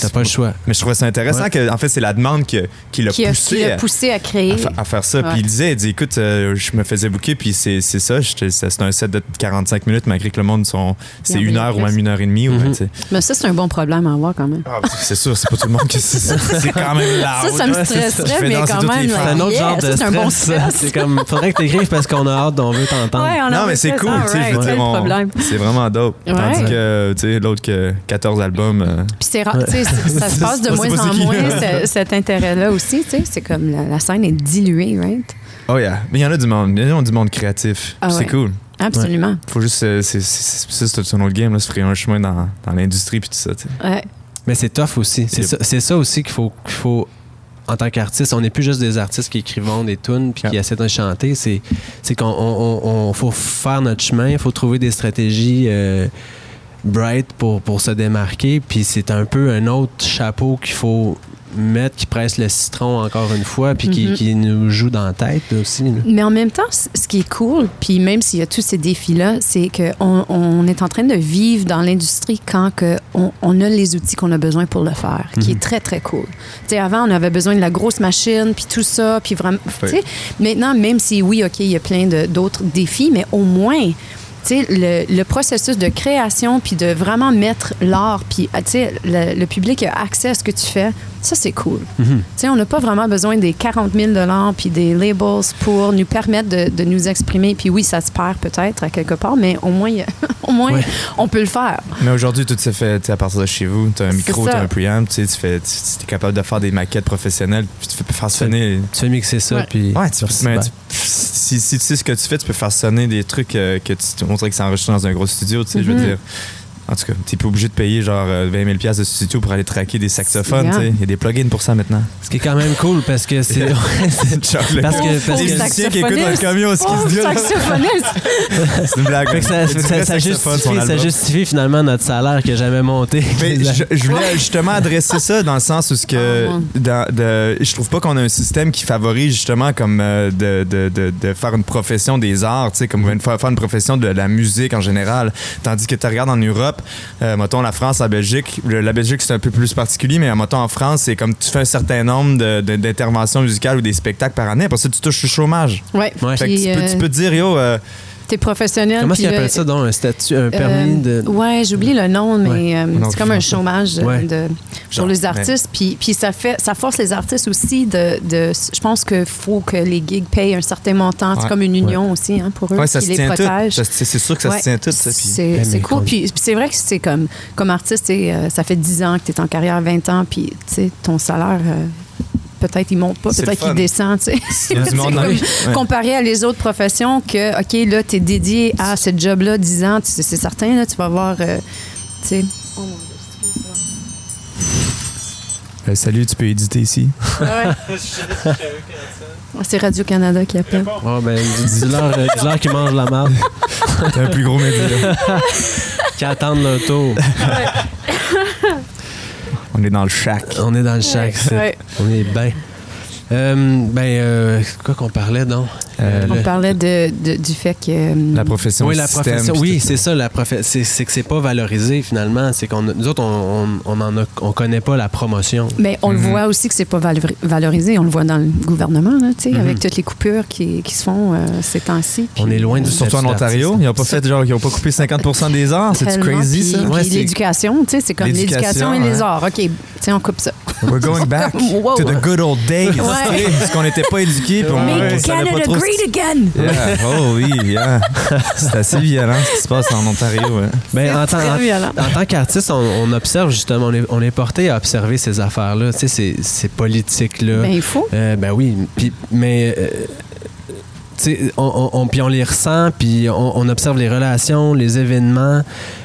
A: T'as pas le choix.
C: Mais je trouvais ça intéressant
A: Ouais.
C: que, en fait, c'est la demande qui, qui l'a
B: Qui a,
C: poussé,
B: qui
C: à-
B: poussé à créer.
C: à, fa- à faire ça.
B: Ouais.
C: Puis il disait, il dit, écoute, euh, je me faisais booker, puis c'est c'est ça, c'est un set de 45 minutes, malgré que le monde, sont c'est une heure ou même une heure et demie. sais.
B: Mais ça, c'est un bon problème à avoir quand même.
C: Ah, c'est sûr, c'est pas tout le monde qui c'est ça. C'est quand même
B: Ça,
C: loud.
B: ça me
A: ça.
B: stresserait, mais
C: danser
B: quand
C: toutes les
B: même.
C: femmes.
A: C'est un autre
B: yeah,
A: genre de
B: ça, bon
A: stress. C'est comme, faudrait que t'écrives parce qu'on a hâte, on veut t'entendre.
C: Non, mais c'est cool, tu sais, je
B: alright,
C: veux
B: c'est
C: vraiment dope. Tandis que, tu sais, l'autre que 14 albums. euh,
B: Puis c'est rare, sais, ça se passe de moins en moins, ce- cet intérêt-là aussi, tu sais. C'est comme la, la scène est diluée, right?
C: Oh yeah, mais il y en a du monde, il y en a du monde créatif.
B: Ah
C: c'est
B: ouais.
C: cool.
B: Absolument.
C: Faut juste, euh, c'est c'est- c'est- c'est un autre game là, se frayer un chemin dans, dans l'industrie puis tout ça. tu sais.
B: Ouais.
A: Mais c'est tough aussi. C'est
C: Yep.
A: ça, ça aussi qu'il faut, qu'il faut, en tant qu'artiste, on n'est plus juste des artistes qui écrivent des tunes puis qui essaient de chanter. C'est, c'est qu'on on, on- on- faut faire notre chemin, il faut trouver des stratégies euh, bright pour, pour se démarquer. Puis c'est un peu un autre chapeau qu'il faut mettent, qui pressent le citron encore une fois, puis qui,
B: Mhm.
A: qui nous jouent dans la tête aussi. là.
B: Mais en même temps, ce qui est cool, puis même s'il y a tous ces défis-là, c'est qu'on on est en train de vivre dans l'industrie quand que on, on a les outils qu'on a besoin pour le faire, qui est très, très cool. Tu sais, avant, on avait besoin de la grosse machine, puis tout ça, puis vraiment... tu sais, Maintenant, même si, oui, OK, il y a plein d'autres défis, mais au moins... Le, le processus de création, puis de vraiment mettre l'art, puis ah, le, le public a accès à ce que tu fais, ça, c'est cool. Tu sais, on n'a pas vraiment besoin des 40 000 puis des labels pour nous permettre de, de nous exprimer. Puis oui, ça se perd peut-être à quelque part, mais au moins, au moins
A: Ouais.
B: on peut le faire.
C: Mais aujourd'hui, tout se fait à partir de chez vous. Tu as un micro, as un preamp, tu sais, tu fais- tu- tu es capable de faire des maquettes professionnelles, puis tu peux faire sonner.
A: Tu fais mixer ça,
B: Ouais.
A: puis.
C: Ouais, tu mais tu- si, si tu sais ce que tu fais, tu peux faire sonner des trucs euh, que tu on dirait que c'est enregistré dans un gros studio, tu sais, je veux
B: Mhm.
C: dire. En tout cas, tu pas obligé de payer genre euh, 20 000 piastres de studio pour aller traquer des saxophones,
B: Yeah.
C: tu sais. Il y a des plugins pour ça maintenant.
A: Ce qui est quand même cool parce que c'est. Parce que- parce
C: les
A: que-
C: musiciens qui écoutent dans le camion, ce qu'ils se disent, là.
B: saxophoniste!
C: c'est une blague.
A: Ça, justifie, ça
C: l'album.
A: justifie finalement notre salaire qui n'a jamais monté.
C: Mais je, je voulais justement adresser ça dans le sens où ce que
B: Oh,
C: dans- de, je trouve pas qu'on a un système qui favorise justement comme euh, de, de, de, de faire une profession des arts, tu sais, comme faire une profession de la musique en général. Tandis que tu regardes en Europe, euh, mettons la France, la Belgique, le- la Belgique c'est un peu plus particulier, mais mettons en France, c'est comme tu fais un certain nombre de- de- d'interventions musicales ou des spectacles par année, après ça tu touches le chômage.
B: Ouais.
A: Ouais.
C: Fait que
B: Puis,
C: tu, peux, tu
B: euh,
C: peux te dire, yo, euh,
B: T'es professionnel.
A: Comment est-ce qu'ils
B: là,
A: appellent ça, donc? Un statut, un permis
B: Euh,
A: de.
B: Ouais, j'oublie le nom, mais euh, c'est comme un chômage
A: Ouais.
B: de,
C: Genre,
B: pour les artistes. Puis, puis ça, fait, ça force les artistes aussi de. de je pense qu'il faut que les gigs payent un certain montant. C'est comme une union aussi hein, pour eux
C: ouais, ça
B: qui
C: se
B: les
C: tient
B: protège.
C: C'est sûr que ça
B: Ouais.
C: se tient tout,
B: C'est cool. Puis, puis c'est vrai que c'est comme, comme artiste, euh, ça fait 10 ans que tu es en carrière, 20 ans, puis tu sais, ton salaire, euh, peut-être il monte pas, peut-être
C: le fun.
B: qu'il descend. tu sais.
C: Il y a du
B: C'est
C: monde
B: comme
C: ouais.
B: Comparé à les autres professions, que, OK, là, tu es dédié à ce job-là 10 ans, tu sais, c'est certain, là, tu vas avoir. euh, tu. Oh mon Dieu,
C: Euh, salut, tu peux éditer ici.
B: C'est Radio-Canada qui appelle.
A: Oh, ben, dis- dis-leur euh, dis-leur qu'ils mangent la marde,
C: T'es un plus gros média.
A: qu'ils attendent leur tour.
C: On est dans le shack.
A: On est dans le chac,
B: Ouais.
A: on est bien. Euh, ben, euh, c'est quoi qu'on parlait donc?
C: Euh,
B: On
A: le-
B: parlait de, de- du fait que. euh,
C: La profession
A: oui, la profession. Oui, c'est ça. La c'est, c'est que c'est pas valorisé finalement. C'est qu'on, nous autres, on, on, on en a, on connaît pas la promotion.
B: Mais on
C: Mhm.
B: le voit aussi que c'est pas valori- valorisé. On le voit dans le gouvernement, là, tu sais,
A: Mhm.
B: avec toutes les coupures qui, qui se font euh, ces temps-ci.
A: On est loin du
C: Surtout en Ontario, ils ont pas fait genre, ils ont pas coupé 50% des arts. C'est crazy
B: puis-
C: ça?
B: puis
A: Ouais, c'est-
B: l'éducation, tu sais, c'est comme l'éducation
C: L'éducation,
B: et les arts. OK, tu sais, on coupe ça.
C: We're going back to the good old days.
B: Ouais.
C: Parce qu'on n'était pas éduqués, puis on savait pas trop. Ce-
B: again!
C: Yeah. Oh oui, yeah. C'est assez violent ce qui se passe en Ontario. ouais.
A: Ben, en, tant,
B: très
A: en-
B: violent.
A: en tant qu'artiste, on, on observe justement, on est, on est porté à observer ces affaires-là, tu sais, ces, ces politiques-là.
B: Ben, il faut.
A: Euh, ben oui, puis, mais euh, on, on- on- puis on les ressent, puis on, on observe les relations, les événements.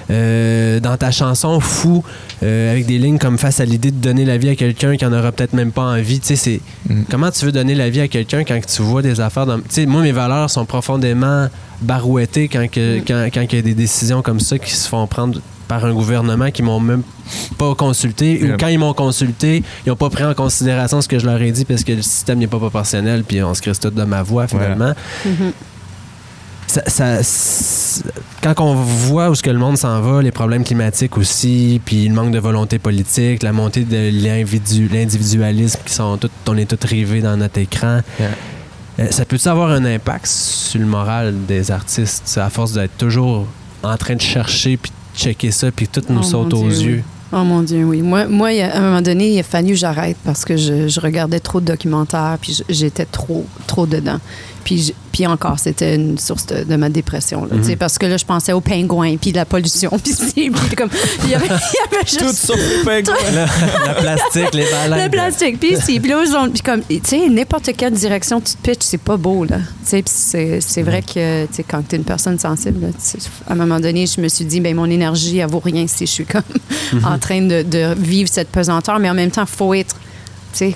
A: Euh, dans ta chanson Fou, euh, avec des lignes comme face à l'idée de donner la vie à quelqu'un qui en aura peut-être même pas envie, tu sais,
C: Mm.
A: comment tu veux donner la vie à quelqu'un quand tu vois des affaires dans... Tu sais, moi, mes valeurs sont profondément barouettées quand, que-
B: Mm.
A: quand, quand il y a des décisions comme ça qui se font prendre par un gouvernement qui m'ont même pas consulté
C: Yeah.
A: ou quand ils m'ont consulté, ils n'ont pas pris en considération ce que je leur ai dit parce que le système n'est pas proportionnel puis on se crisse tout de ma voix finalement.
B: Mhm.
A: Ça- quand on voit où ce que le monde s'en va, les problèmes climatiques aussi, puis le manque de volonté politique, la montée de l'individu- l'individualisme qui sont tout, on est tous rivés dans notre écran.
C: Yeah.
A: Euh, ça peut-tu avoir un impact sur le moral des artistes, à force d'être toujours en train de chercher puis de checker ça, puis tout nous
B: Oh,
A: saute aux
B: Dieu,
A: yeux?
B: Oh mon Dieu, oui. Moi, moi à un moment donné, il a fallu que j'arrête parce que je, je regardais trop de documentaires, puis j'étais trop, trop dedans. Puis, puis encore, c'était une source de, de ma dépression. là, tu sais,
A: Mhm.
B: Parce que là, je pensais aux pingouins, puis de la pollution, puis puis comme... Il y avait, il y avait juste...
C: Tout sauf les pingouins.
A: la, la plastique, les baleines.
B: Le plastique, puis ici, puis là, jaune, puis comme, tu sais, n'importe quelle direction tu te pitches, c'est pas beau, là. Tu sais, puis c'est, c'est vrai que, tu sais, quand t'es une personne sensible, là, à un moment donné, je me suis dit, ben mon énergie, elle vaut rien si je suis comme en train de, de vivre cette pesanteur, mais en même temps, faut être,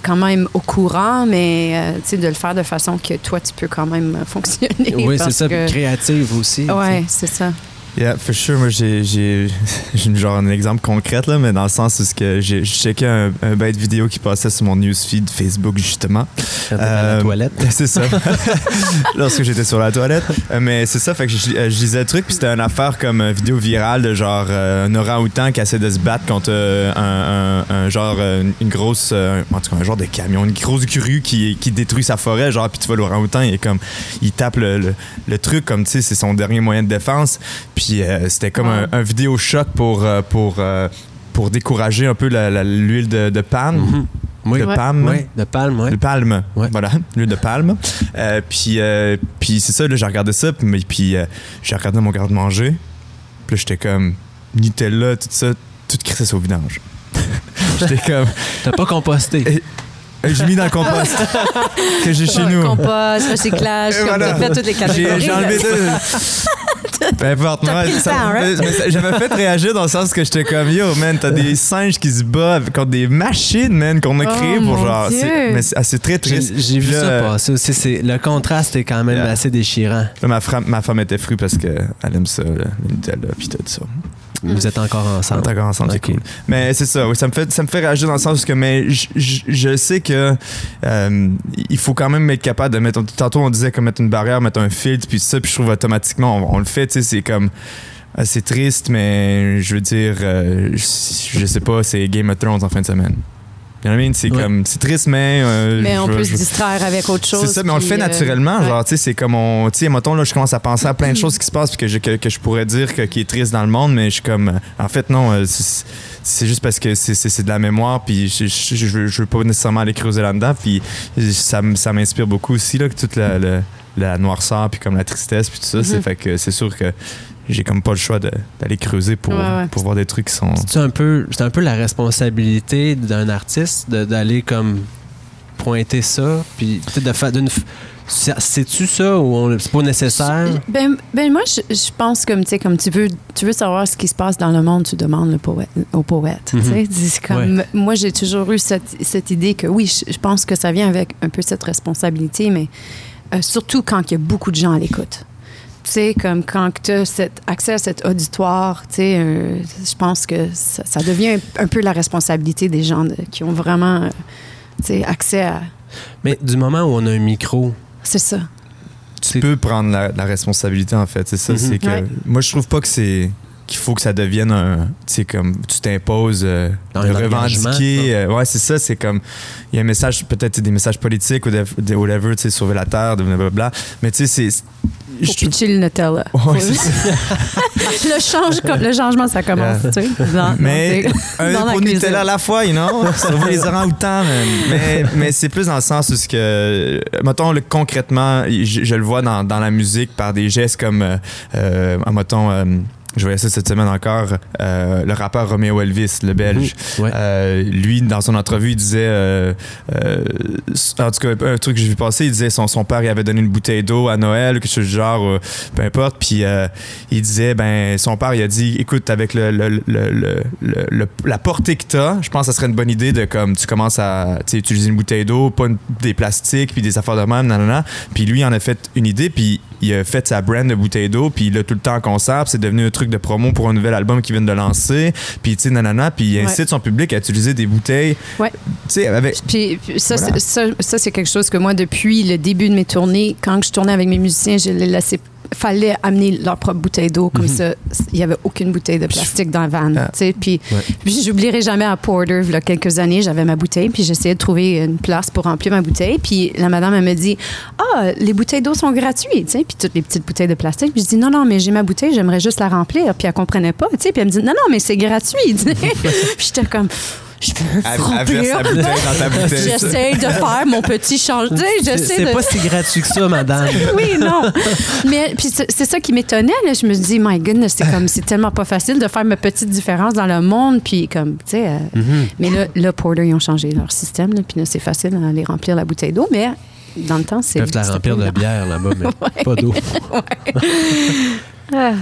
B: quand même au courant, mais, euh, de le faire de façon que toi, tu peux quand même euh, fonctionner.
A: Oui, c'est ça,
B: que-
A: créative aussi.
B: Ouais, c'est ça.
C: Yeah, for sure. Moi, j'ai, genre un exemple concret, là, mais dans le sens où que j'ai, checké un, un bête vidéo qui passait sur mon newsfeed Facebook, justement.
A: À la
C: Euh,
A: toilette.
C: C'est ça. Lorsque j'étais sur la toilette. Euh, mais c'est ça, fait que je, euh, je lisais le truc, puis c'était une affaire comme euh, vidéo virale de genre euh, un orang-outan qui essaie de se battre contre euh, un, un- un genre, euh, une grosse, euh, en tout cas, un genre de camion, une grosse grue qui, qui détruit sa forêt, genre, puis tu vois l'orang-outan, il est comme, il tape le, le- le truc comme, tu sais, c'est son dernier moyen de défense. Puis euh, c'était comme un, un vidéo choc pour, euh, pour, euh, pour décourager un peu l'huile de, de palme.
A: Mhm. Oui.
C: De
B: Ouais.
C: palme.
A: Oui, de palme, oui.
C: De palme.
A: Ouais.
C: Voilà, l'huile de palme. Euh, puis euh, puis c'est ça, là, j'ai regardé ça, puis, mais- puis euh, j'ai regardé mon garde-manger. Puis là, j'étais comme Nutella, tout ça, tout crissé au vidange. j'étais comme.
A: T'as pas composté.
C: Et- J'ai mis dans le compost que j'ai chez nous.
B: Compost, recyclage, comme
C: voilà.
B: t'as fait toutes les catégories.
C: J'ai j'ai enlevé ça. Peu importe, ça- j'avais fait réagir dans le sens que j'étais comme yo, man, t'as des singes qui se battent contre des machines, man, qu'on a
B: Oh,
C: créées pour
B: mon
C: genre. Mais c'est ah, très
A: J'ai
C: triste.
A: j'ai vu
C: Là,
A: ça passer aussi. c'est- Le contraste est quand même
C: Yeah.
A: assez déchirant.
C: Là, ma, femme, ma femme était frue parce qu'elle aime ça, là, le Nutella, puis tout ça.
A: Vous êtes encore
C: On
A: ensemble.
C: est encore ensemble, c'est
A: Ok.
C: cool. Mais c'est ça, oui, ça me fait, ça me fait réagir dans le sens que, mais je- je je sais que euh, il faut quand même être capable de mettre. Tantôt, on disait comme mettre une barrière, mettre un filtre, puis ça, puis je trouve automatiquement, on, on le fait, tu sais, c'est comme. euh, C'est triste, mais je veux dire, euh, je, je sais pas, c'est Game of Thrones en fin de semaine. You know what I mean? C'est
A: Ouais.
C: comme. C'est triste, mais. euh,
B: Mais on
C: je-
B: peut
C: je-
B: se distraire avec autre chose.
C: c'est ça, mais on le fait
B: euh,
C: naturellement.
B: ouais.
C: Genre, tu sais, c'est comme on. Tu sais, mettons, là, je commence à penser à plein de choses qui se passent puis que je, que, que je pourrais dire que, qui est triste dans le monde, mais je suis comme. euh, En fait, non, c'est juste parce que c'est- c'est c'est de la mémoire, puis je, je, je veux, je veux pas nécessairement aller creuser là-dedans, puis ça, ça m'inspire beaucoup aussi, là, que toute la, la, la noirceur, puis comme la tristesse, puis tout ça. C'est
B: Mhm.
C: fait que c'est sûr que j'ai comme pas le choix de- d'aller creuser pour,
B: Ouais, ouais.
C: pour voir des trucs qui sont.
A: C'est un peu, c'est un peu la responsabilité d'un artiste de- d'aller comme pointer ça, puis de faire d'une. C'est-tu ça ou on- c'est pas nécessaire?
B: Ben, ben moi, je, je pense comme, tu sais, comme tu veux, tu veux savoir ce qui se passe dans le monde, tu demandes le poète, au poète. tu sais.
A: Mhm.
B: C'est comme, Moi, j'ai toujours eu cette, cette idée que oui, je, je pense que ça vient avec un peu cette responsabilité, mais euh, surtout quand il y a beaucoup de gens à l'écoute. Tu sais, comme quand tu as cet accès à cet auditoire, tu sais, euh, je pense que ça, ça devient un, un peu la responsabilité des gens de- qui ont vraiment, euh, tu sais, accès à...
A: Mais du moment où on a un micro,
B: C'est ça.
C: tu peux prendre la, la responsabilité en fait c'est ça
A: Mhm.
C: c'est que
B: Ouais.
C: moi je trouve pas que c'est qu'il faut que ça devienne un tu sais comme tu t'imposes euh, de
A: un
C: revendiquer euh, ouais c'est ça c'est comme il y a un message peut-être des messages politiques ou de, de whatever tu sais sauver la terre de blablabla mais tu sais c'est je
B: Faut
C: trouve-
B: pitcher le Nutella.
C: Ouais, c'est ça.
B: le, change, le changement, ça commence,
C: Yeah.
B: tu sais. dans-
C: mais
B: dans-
C: un pour. Nutella à la fois, you know? Sauver les orangs-outans, man. Mais, mais c'est plus dans le sens où, ce que, mettons, le, concrètement, je, je le vois dans, dans la musique par des gestes comme, euh, euh, mettons, euh, je voyais ça cette semaine encore, euh, le rappeur Romeo Elvis, le belge.
A: Ouais.
C: Euh, lui, dans son entrevue, il disait, euh, en tout cas, un truc que j'ai vu passer, il disait son, son père il avait donné une bouteille d'eau à Noël, quelque chose du genre, peu importe. Puis euh, il disait, ben, son père, il a dit, écoute, avec le, le- le- la portée que t'as, je pense que ça serait une bonne idée de comme tu commences à utiliser une bouteille d'eau, pas une- des plastiques, puis des affaires de même, nanana. Puis lui, il en a fait une idée, puis il a fait sa brand de bouteille d'eau, puis il l'a tout le temps en concert, puis c'est devenu un truc de promo pour un nouvel album qu'il vient de lancer, puis tu sais, nanana, puis il
B: Ouais.
C: incite son public à utiliser des bouteilles,
B: Ouais.
C: tu sais, avec...
B: Puis, puis ça,
C: Voilà.
B: c'est- ça, ça, c'est quelque chose que moi, depuis le début de mes tournées, quand je tournais avec mes musiciens, je les laissais fallait amener leur propre bouteille d'eau comme ça il y avait aucune bouteille de plastique dans la van
C: Ah.
B: puis
A: Ouais.
B: j'oublierai jamais à Porter il y a quelques années j'avais ma bouteille puis j'essayais de trouver une place pour remplir ma bouteille. Puis la madame elle me dit ah les bouteilles d'eau sont gratuites puis toutes les petites bouteilles de plastique. Puis je dis non non mais j'ai ma bouteille j'aimerais juste la remplir puis elle comprenait pas tu sais. Puis elle me dit non non mais c'est gratuit puis j'étais comme je peux
C: Elle, elle verse
B: remplir
C: sa bouteille dans ta bouteille.
B: J'essaie de faire mon petit changement.
A: C'est
B: de...
A: pas si gratuit que ça, madame.
B: Oui, non. Mais puis c'est ça qui m'étonnait. là. Je me dis, my goodness, c'est comme c'est tellement pas facile de faire ma petite différence dans le monde. Puis comme, tu sais. euh,
A: Mhm.
B: Mais là, là, Porter, ils ont changé leur système. là, puis là, c'est facile d'aller remplir la bouteille d'eau. Mais dans le temps,
A: Ils
B: c'est.
A: peuvent te la remplir de bière là-bas, mais pas d'eau.
B: Ah.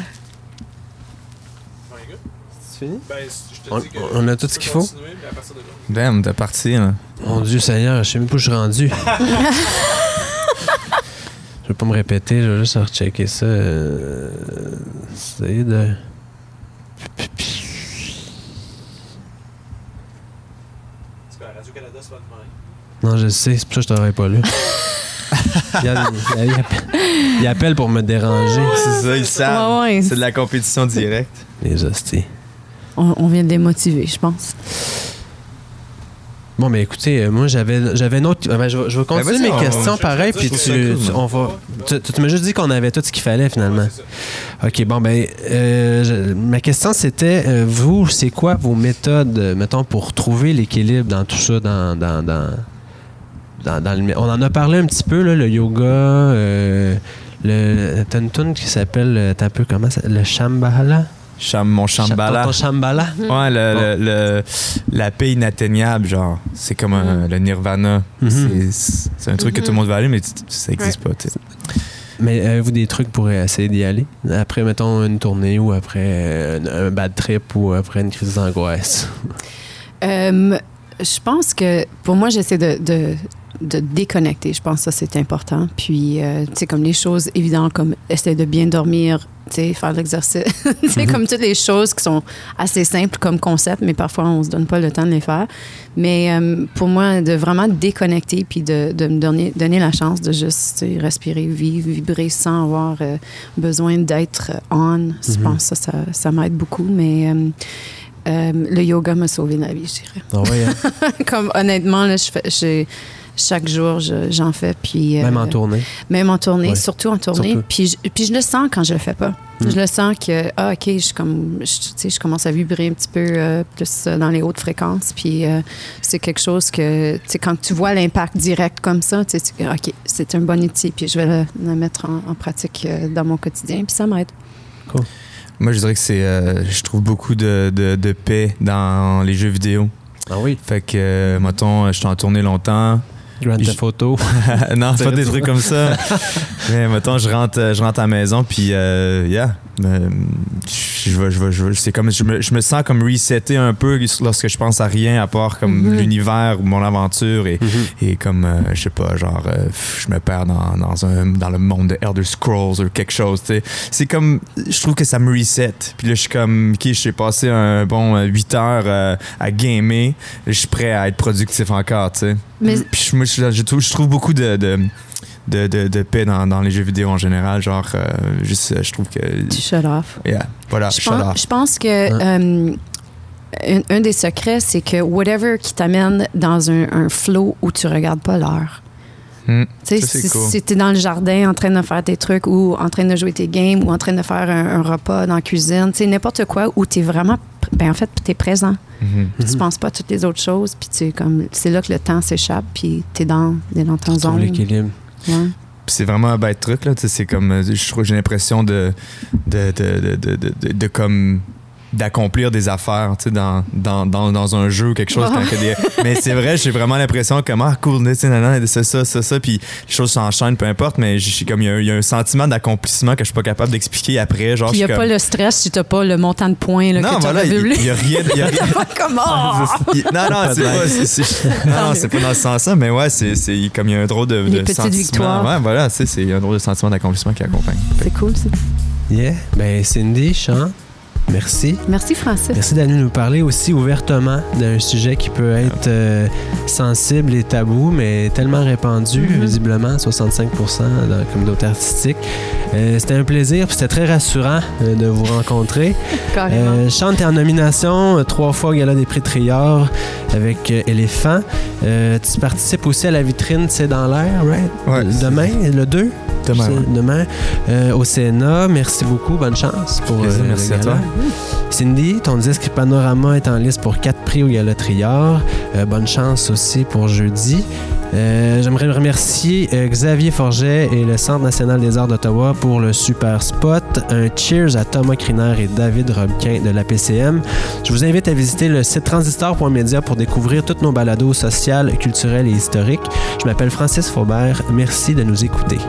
A: C'est fini?
D: Ben,
A: On- a tout ce qu'il faut?
D: là.
C: Damn, t'es parti, là.
A: Mon Dieu Seigneur, je sais même pas où je suis rendu. Je vais pas me répéter, je vais juste rechecker ça. Euh, c'est de. Non, je sais, c'est pour ça que je t'aurais pas lu. il, a- il a- il appelle, il appelle pour me déranger.
C: C'est ça, ils savent.
B: Ouais, ouais.
C: C'est de la compétition directe.
A: Les hosties.
B: On, on vient de les motiver, je pense.
A: Bon, mais écoutez, euh, moi, j'avais, j'avais une autre. ben, je, vais, je vais continuer
C: Ben,
A: mes
C: on-
A: questions pareil,
C: je
A: puis tu, tu- on va. Tu, tu- m'as juste dit qu'on avait tout ce qu'il fallait finalement. OK, bon, ben, euh, je- ma question c'était, euh, vous, c'est quoi vos méthodes, mettons, pour trouver l'équilibre dans tout ça, dans. dans, dans, dans- dans le- on en a parlé un petit peu, là, le yoga, euh, le. T'as une tune qui s'appelle, t'as un peu comment ça Le Shambhala?
C: Cham- mon Shambhala.
A: Ton Shambhala
C: Ouais, le, le- le- la paix inatteignable, genre. C'est comme un- le nirvana.
A: Mhm.
C: C'est- C'est un truc que tout le monde va aller, mais ça n'existe pas. tu sais.
A: Mais avez-vous des trucs pour essayer d'y aller? Après, mettons, une tournée ou après euh, un, un bad trip ou après une crise d'angoisse?
B: Euh, je pense que pour moi, j'essaie de, de, de déconnecter. Je pense que ça, c'est important. Puis, euh, tu sais, comme les choses évidentes, comme essayer de bien dormir, tu sais, faire l'exercice. tu sais, comme toutes les choses qui sont assez simples comme concept, mais parfois, on se donne pas le temps de les faire. Mais euh, pour moi, de vraiment déconnecter puis de, de me donner, donner la chance de juste tu sais, respirer, vivre, vibrer sans avoir euh, besoin d'être on. Je
A: Mhm.
B: pense que ça, ça, ça m'aide beaucoup. Mais euh, le yoga m'a sauvé la vie, je dirais.
A: Ah ouais, hein?
B: Comme honnêtement, là, je fais, je- chaque jour, je- j'en fais. Puis, euh,
A: Même en tournée.
B: Même en tournée,
A: Ouais.
B: surtout en tournée.
A: Surtout.
B: Puis, je, puis je le sens quand je le fais pas.
A: Mm.
B: Je le sens que, ah, OK, je, comme, commence à vibrer un petit peu euh, plus euh, dans les hautes fréquences. Puis euh, c'est quelque chose que, tu sais, quand tu vois l'impact direct comme ça, tu sais, tu- OK, c'est un bon outil. Puis je vais le, le mettre en, en pratique euh, dans mon quotidien. Puis ça m'aide.
C: Moi, je dirais que c'est. euh, je trouve beaucoup de, de- de paix dans les jeux vidéo.
A: Ah oui.
C: Fait que, euh, mettons, je suis en tournée longtemps.
A: Grand Theft Auto.
C: non, c'est pas des trucs comme ça. Mais mettons, je rentre, euh, je rentre à la maison, puis euh, yeah. Euh, je, je, c'est comme, je, me, je me sens comme reseté un peu lorsque je pense à rien à part comme
B: Mhm.
C: l'univers ou mon aventure et,
A: Mhm.
C: et comme, euh, je sais pas, genre, euh, je me perds dans, dans, un, dans le monde de Elder Scrolls ou quelque chose. C'est comme, je trouve que ça me reset. Puis là, je suis comme, ok, j'ai passé un bon 8 heures euh, à gamer, je suis prêt à être productif encore, tu sais.
B: Mais
C: Puis je, moi, je, je trouve, je trouve beaucoup de, de, de, de- de paix dans, dans les jeux vidéo en général. Genre, euh, juste, euh, je trouve que.
B: tu shut off.
C: Yeah, voilà,
B: Je
C: shut off.
B: pense, je pense que euh, un, un des secrets, c'est que whatever qui t'amène dans un, un flow où tu regardes pas l'heure.
C: Hmm.
B: Tu sais,
C: c'est
B: si,
C: cool.
B: si t'es dans le jardin en train de faire tes trucs ou en train de jouer tes games ou en train de faire un, un repas dans la cuisine, tu sais, n'importe quoi où t'es vraiment, ben en fait, t'es présent.
C: Mhm.
B: Puis Tu penses pas à toutes les autres choses, puis tu comme, c'est là que le temps s'échappe, puis t'es dans, t'es dans ton zone.
A: l'équilibre.
C: C'est vraiment un bête truc, là. C'est comme. euh, Je trouve que j'ai l'impression de, de, de- de- de comme d'accomplir des affaires tu sais dans, dans, dans, dans un jeu ou quelque chose des- mais c'est vrai j'ai vraiment l'impression comme ah cool tu sais, c'est ça ça ça puis les choses s'enchaînent peu importe mais j'ai comme il y, a un- il y a un sentiment d'accomplissement que je suis pas capable d'expliquer après genre
B: Puis il
C: je
B: n'y a
C: suis
B: pas
C: comme-
B: le stress si t'as pas le montant de points là,
C: non
B: que tu
C: voilà il
B: voulu.
C: il y a rien il y a rien-
B: Comme, oh!
C: Il- non, non, c'est pas, c'est- non, non, c'est pas dans ce sens-là, mais ouais, c'est, c'est comme il y a un drôle de, sentiment.
B: victoires.
C: Ouais, voilà, tu sais, c'est il y a un drôle de sentiment d'accomplissement qui accompagne.
B: C'est cool, ça.
A: Yeah. Ben, Cindy, Sean, merci.
B: Merci, Francis.
A: Merci venu nous parler aussi ouvertement d'un sujet qui peut être euh, sensible et tabou, mais tellement répandu,
B: Mhm.
A: visiblement, 65% dans la communauté artistique. Euh, c'était un plaisir, puis c'était très rassurant euh, de vous rencontrer.
B: Carrément.
A: Euh, Chante est en nomination euh, trois fois au Gala des Prix Triard avec euh, Éléphant. Euh, tu participes aussi à la vitrine C'est dans l'air, right?
C: Ouais.
A: Demain, le 2?
C: Demain.
A: Demain, euh, au Sénat. Merci beaucoup. Bonne chance pour
C: Plaisir, merci
A: le
C: à toi.
A: Cindy, ton disque Panorama est en liste pour quatre prix au Gala Triard. Euh, bonne chance aussi pour jeudi. Euh, J'aimerais remercier euh, Xavier Forget et le Centre national des arts d'Ottawa pour le super spot. Un cheers à Thomas Criner et David Robquin de la PCM. Je vous invite à visiter le site transistor.media pour découvrir toutes nos balados sociales, culturelles et historiques. Je m'appelle Francis Faubert. Merci de nous écouter.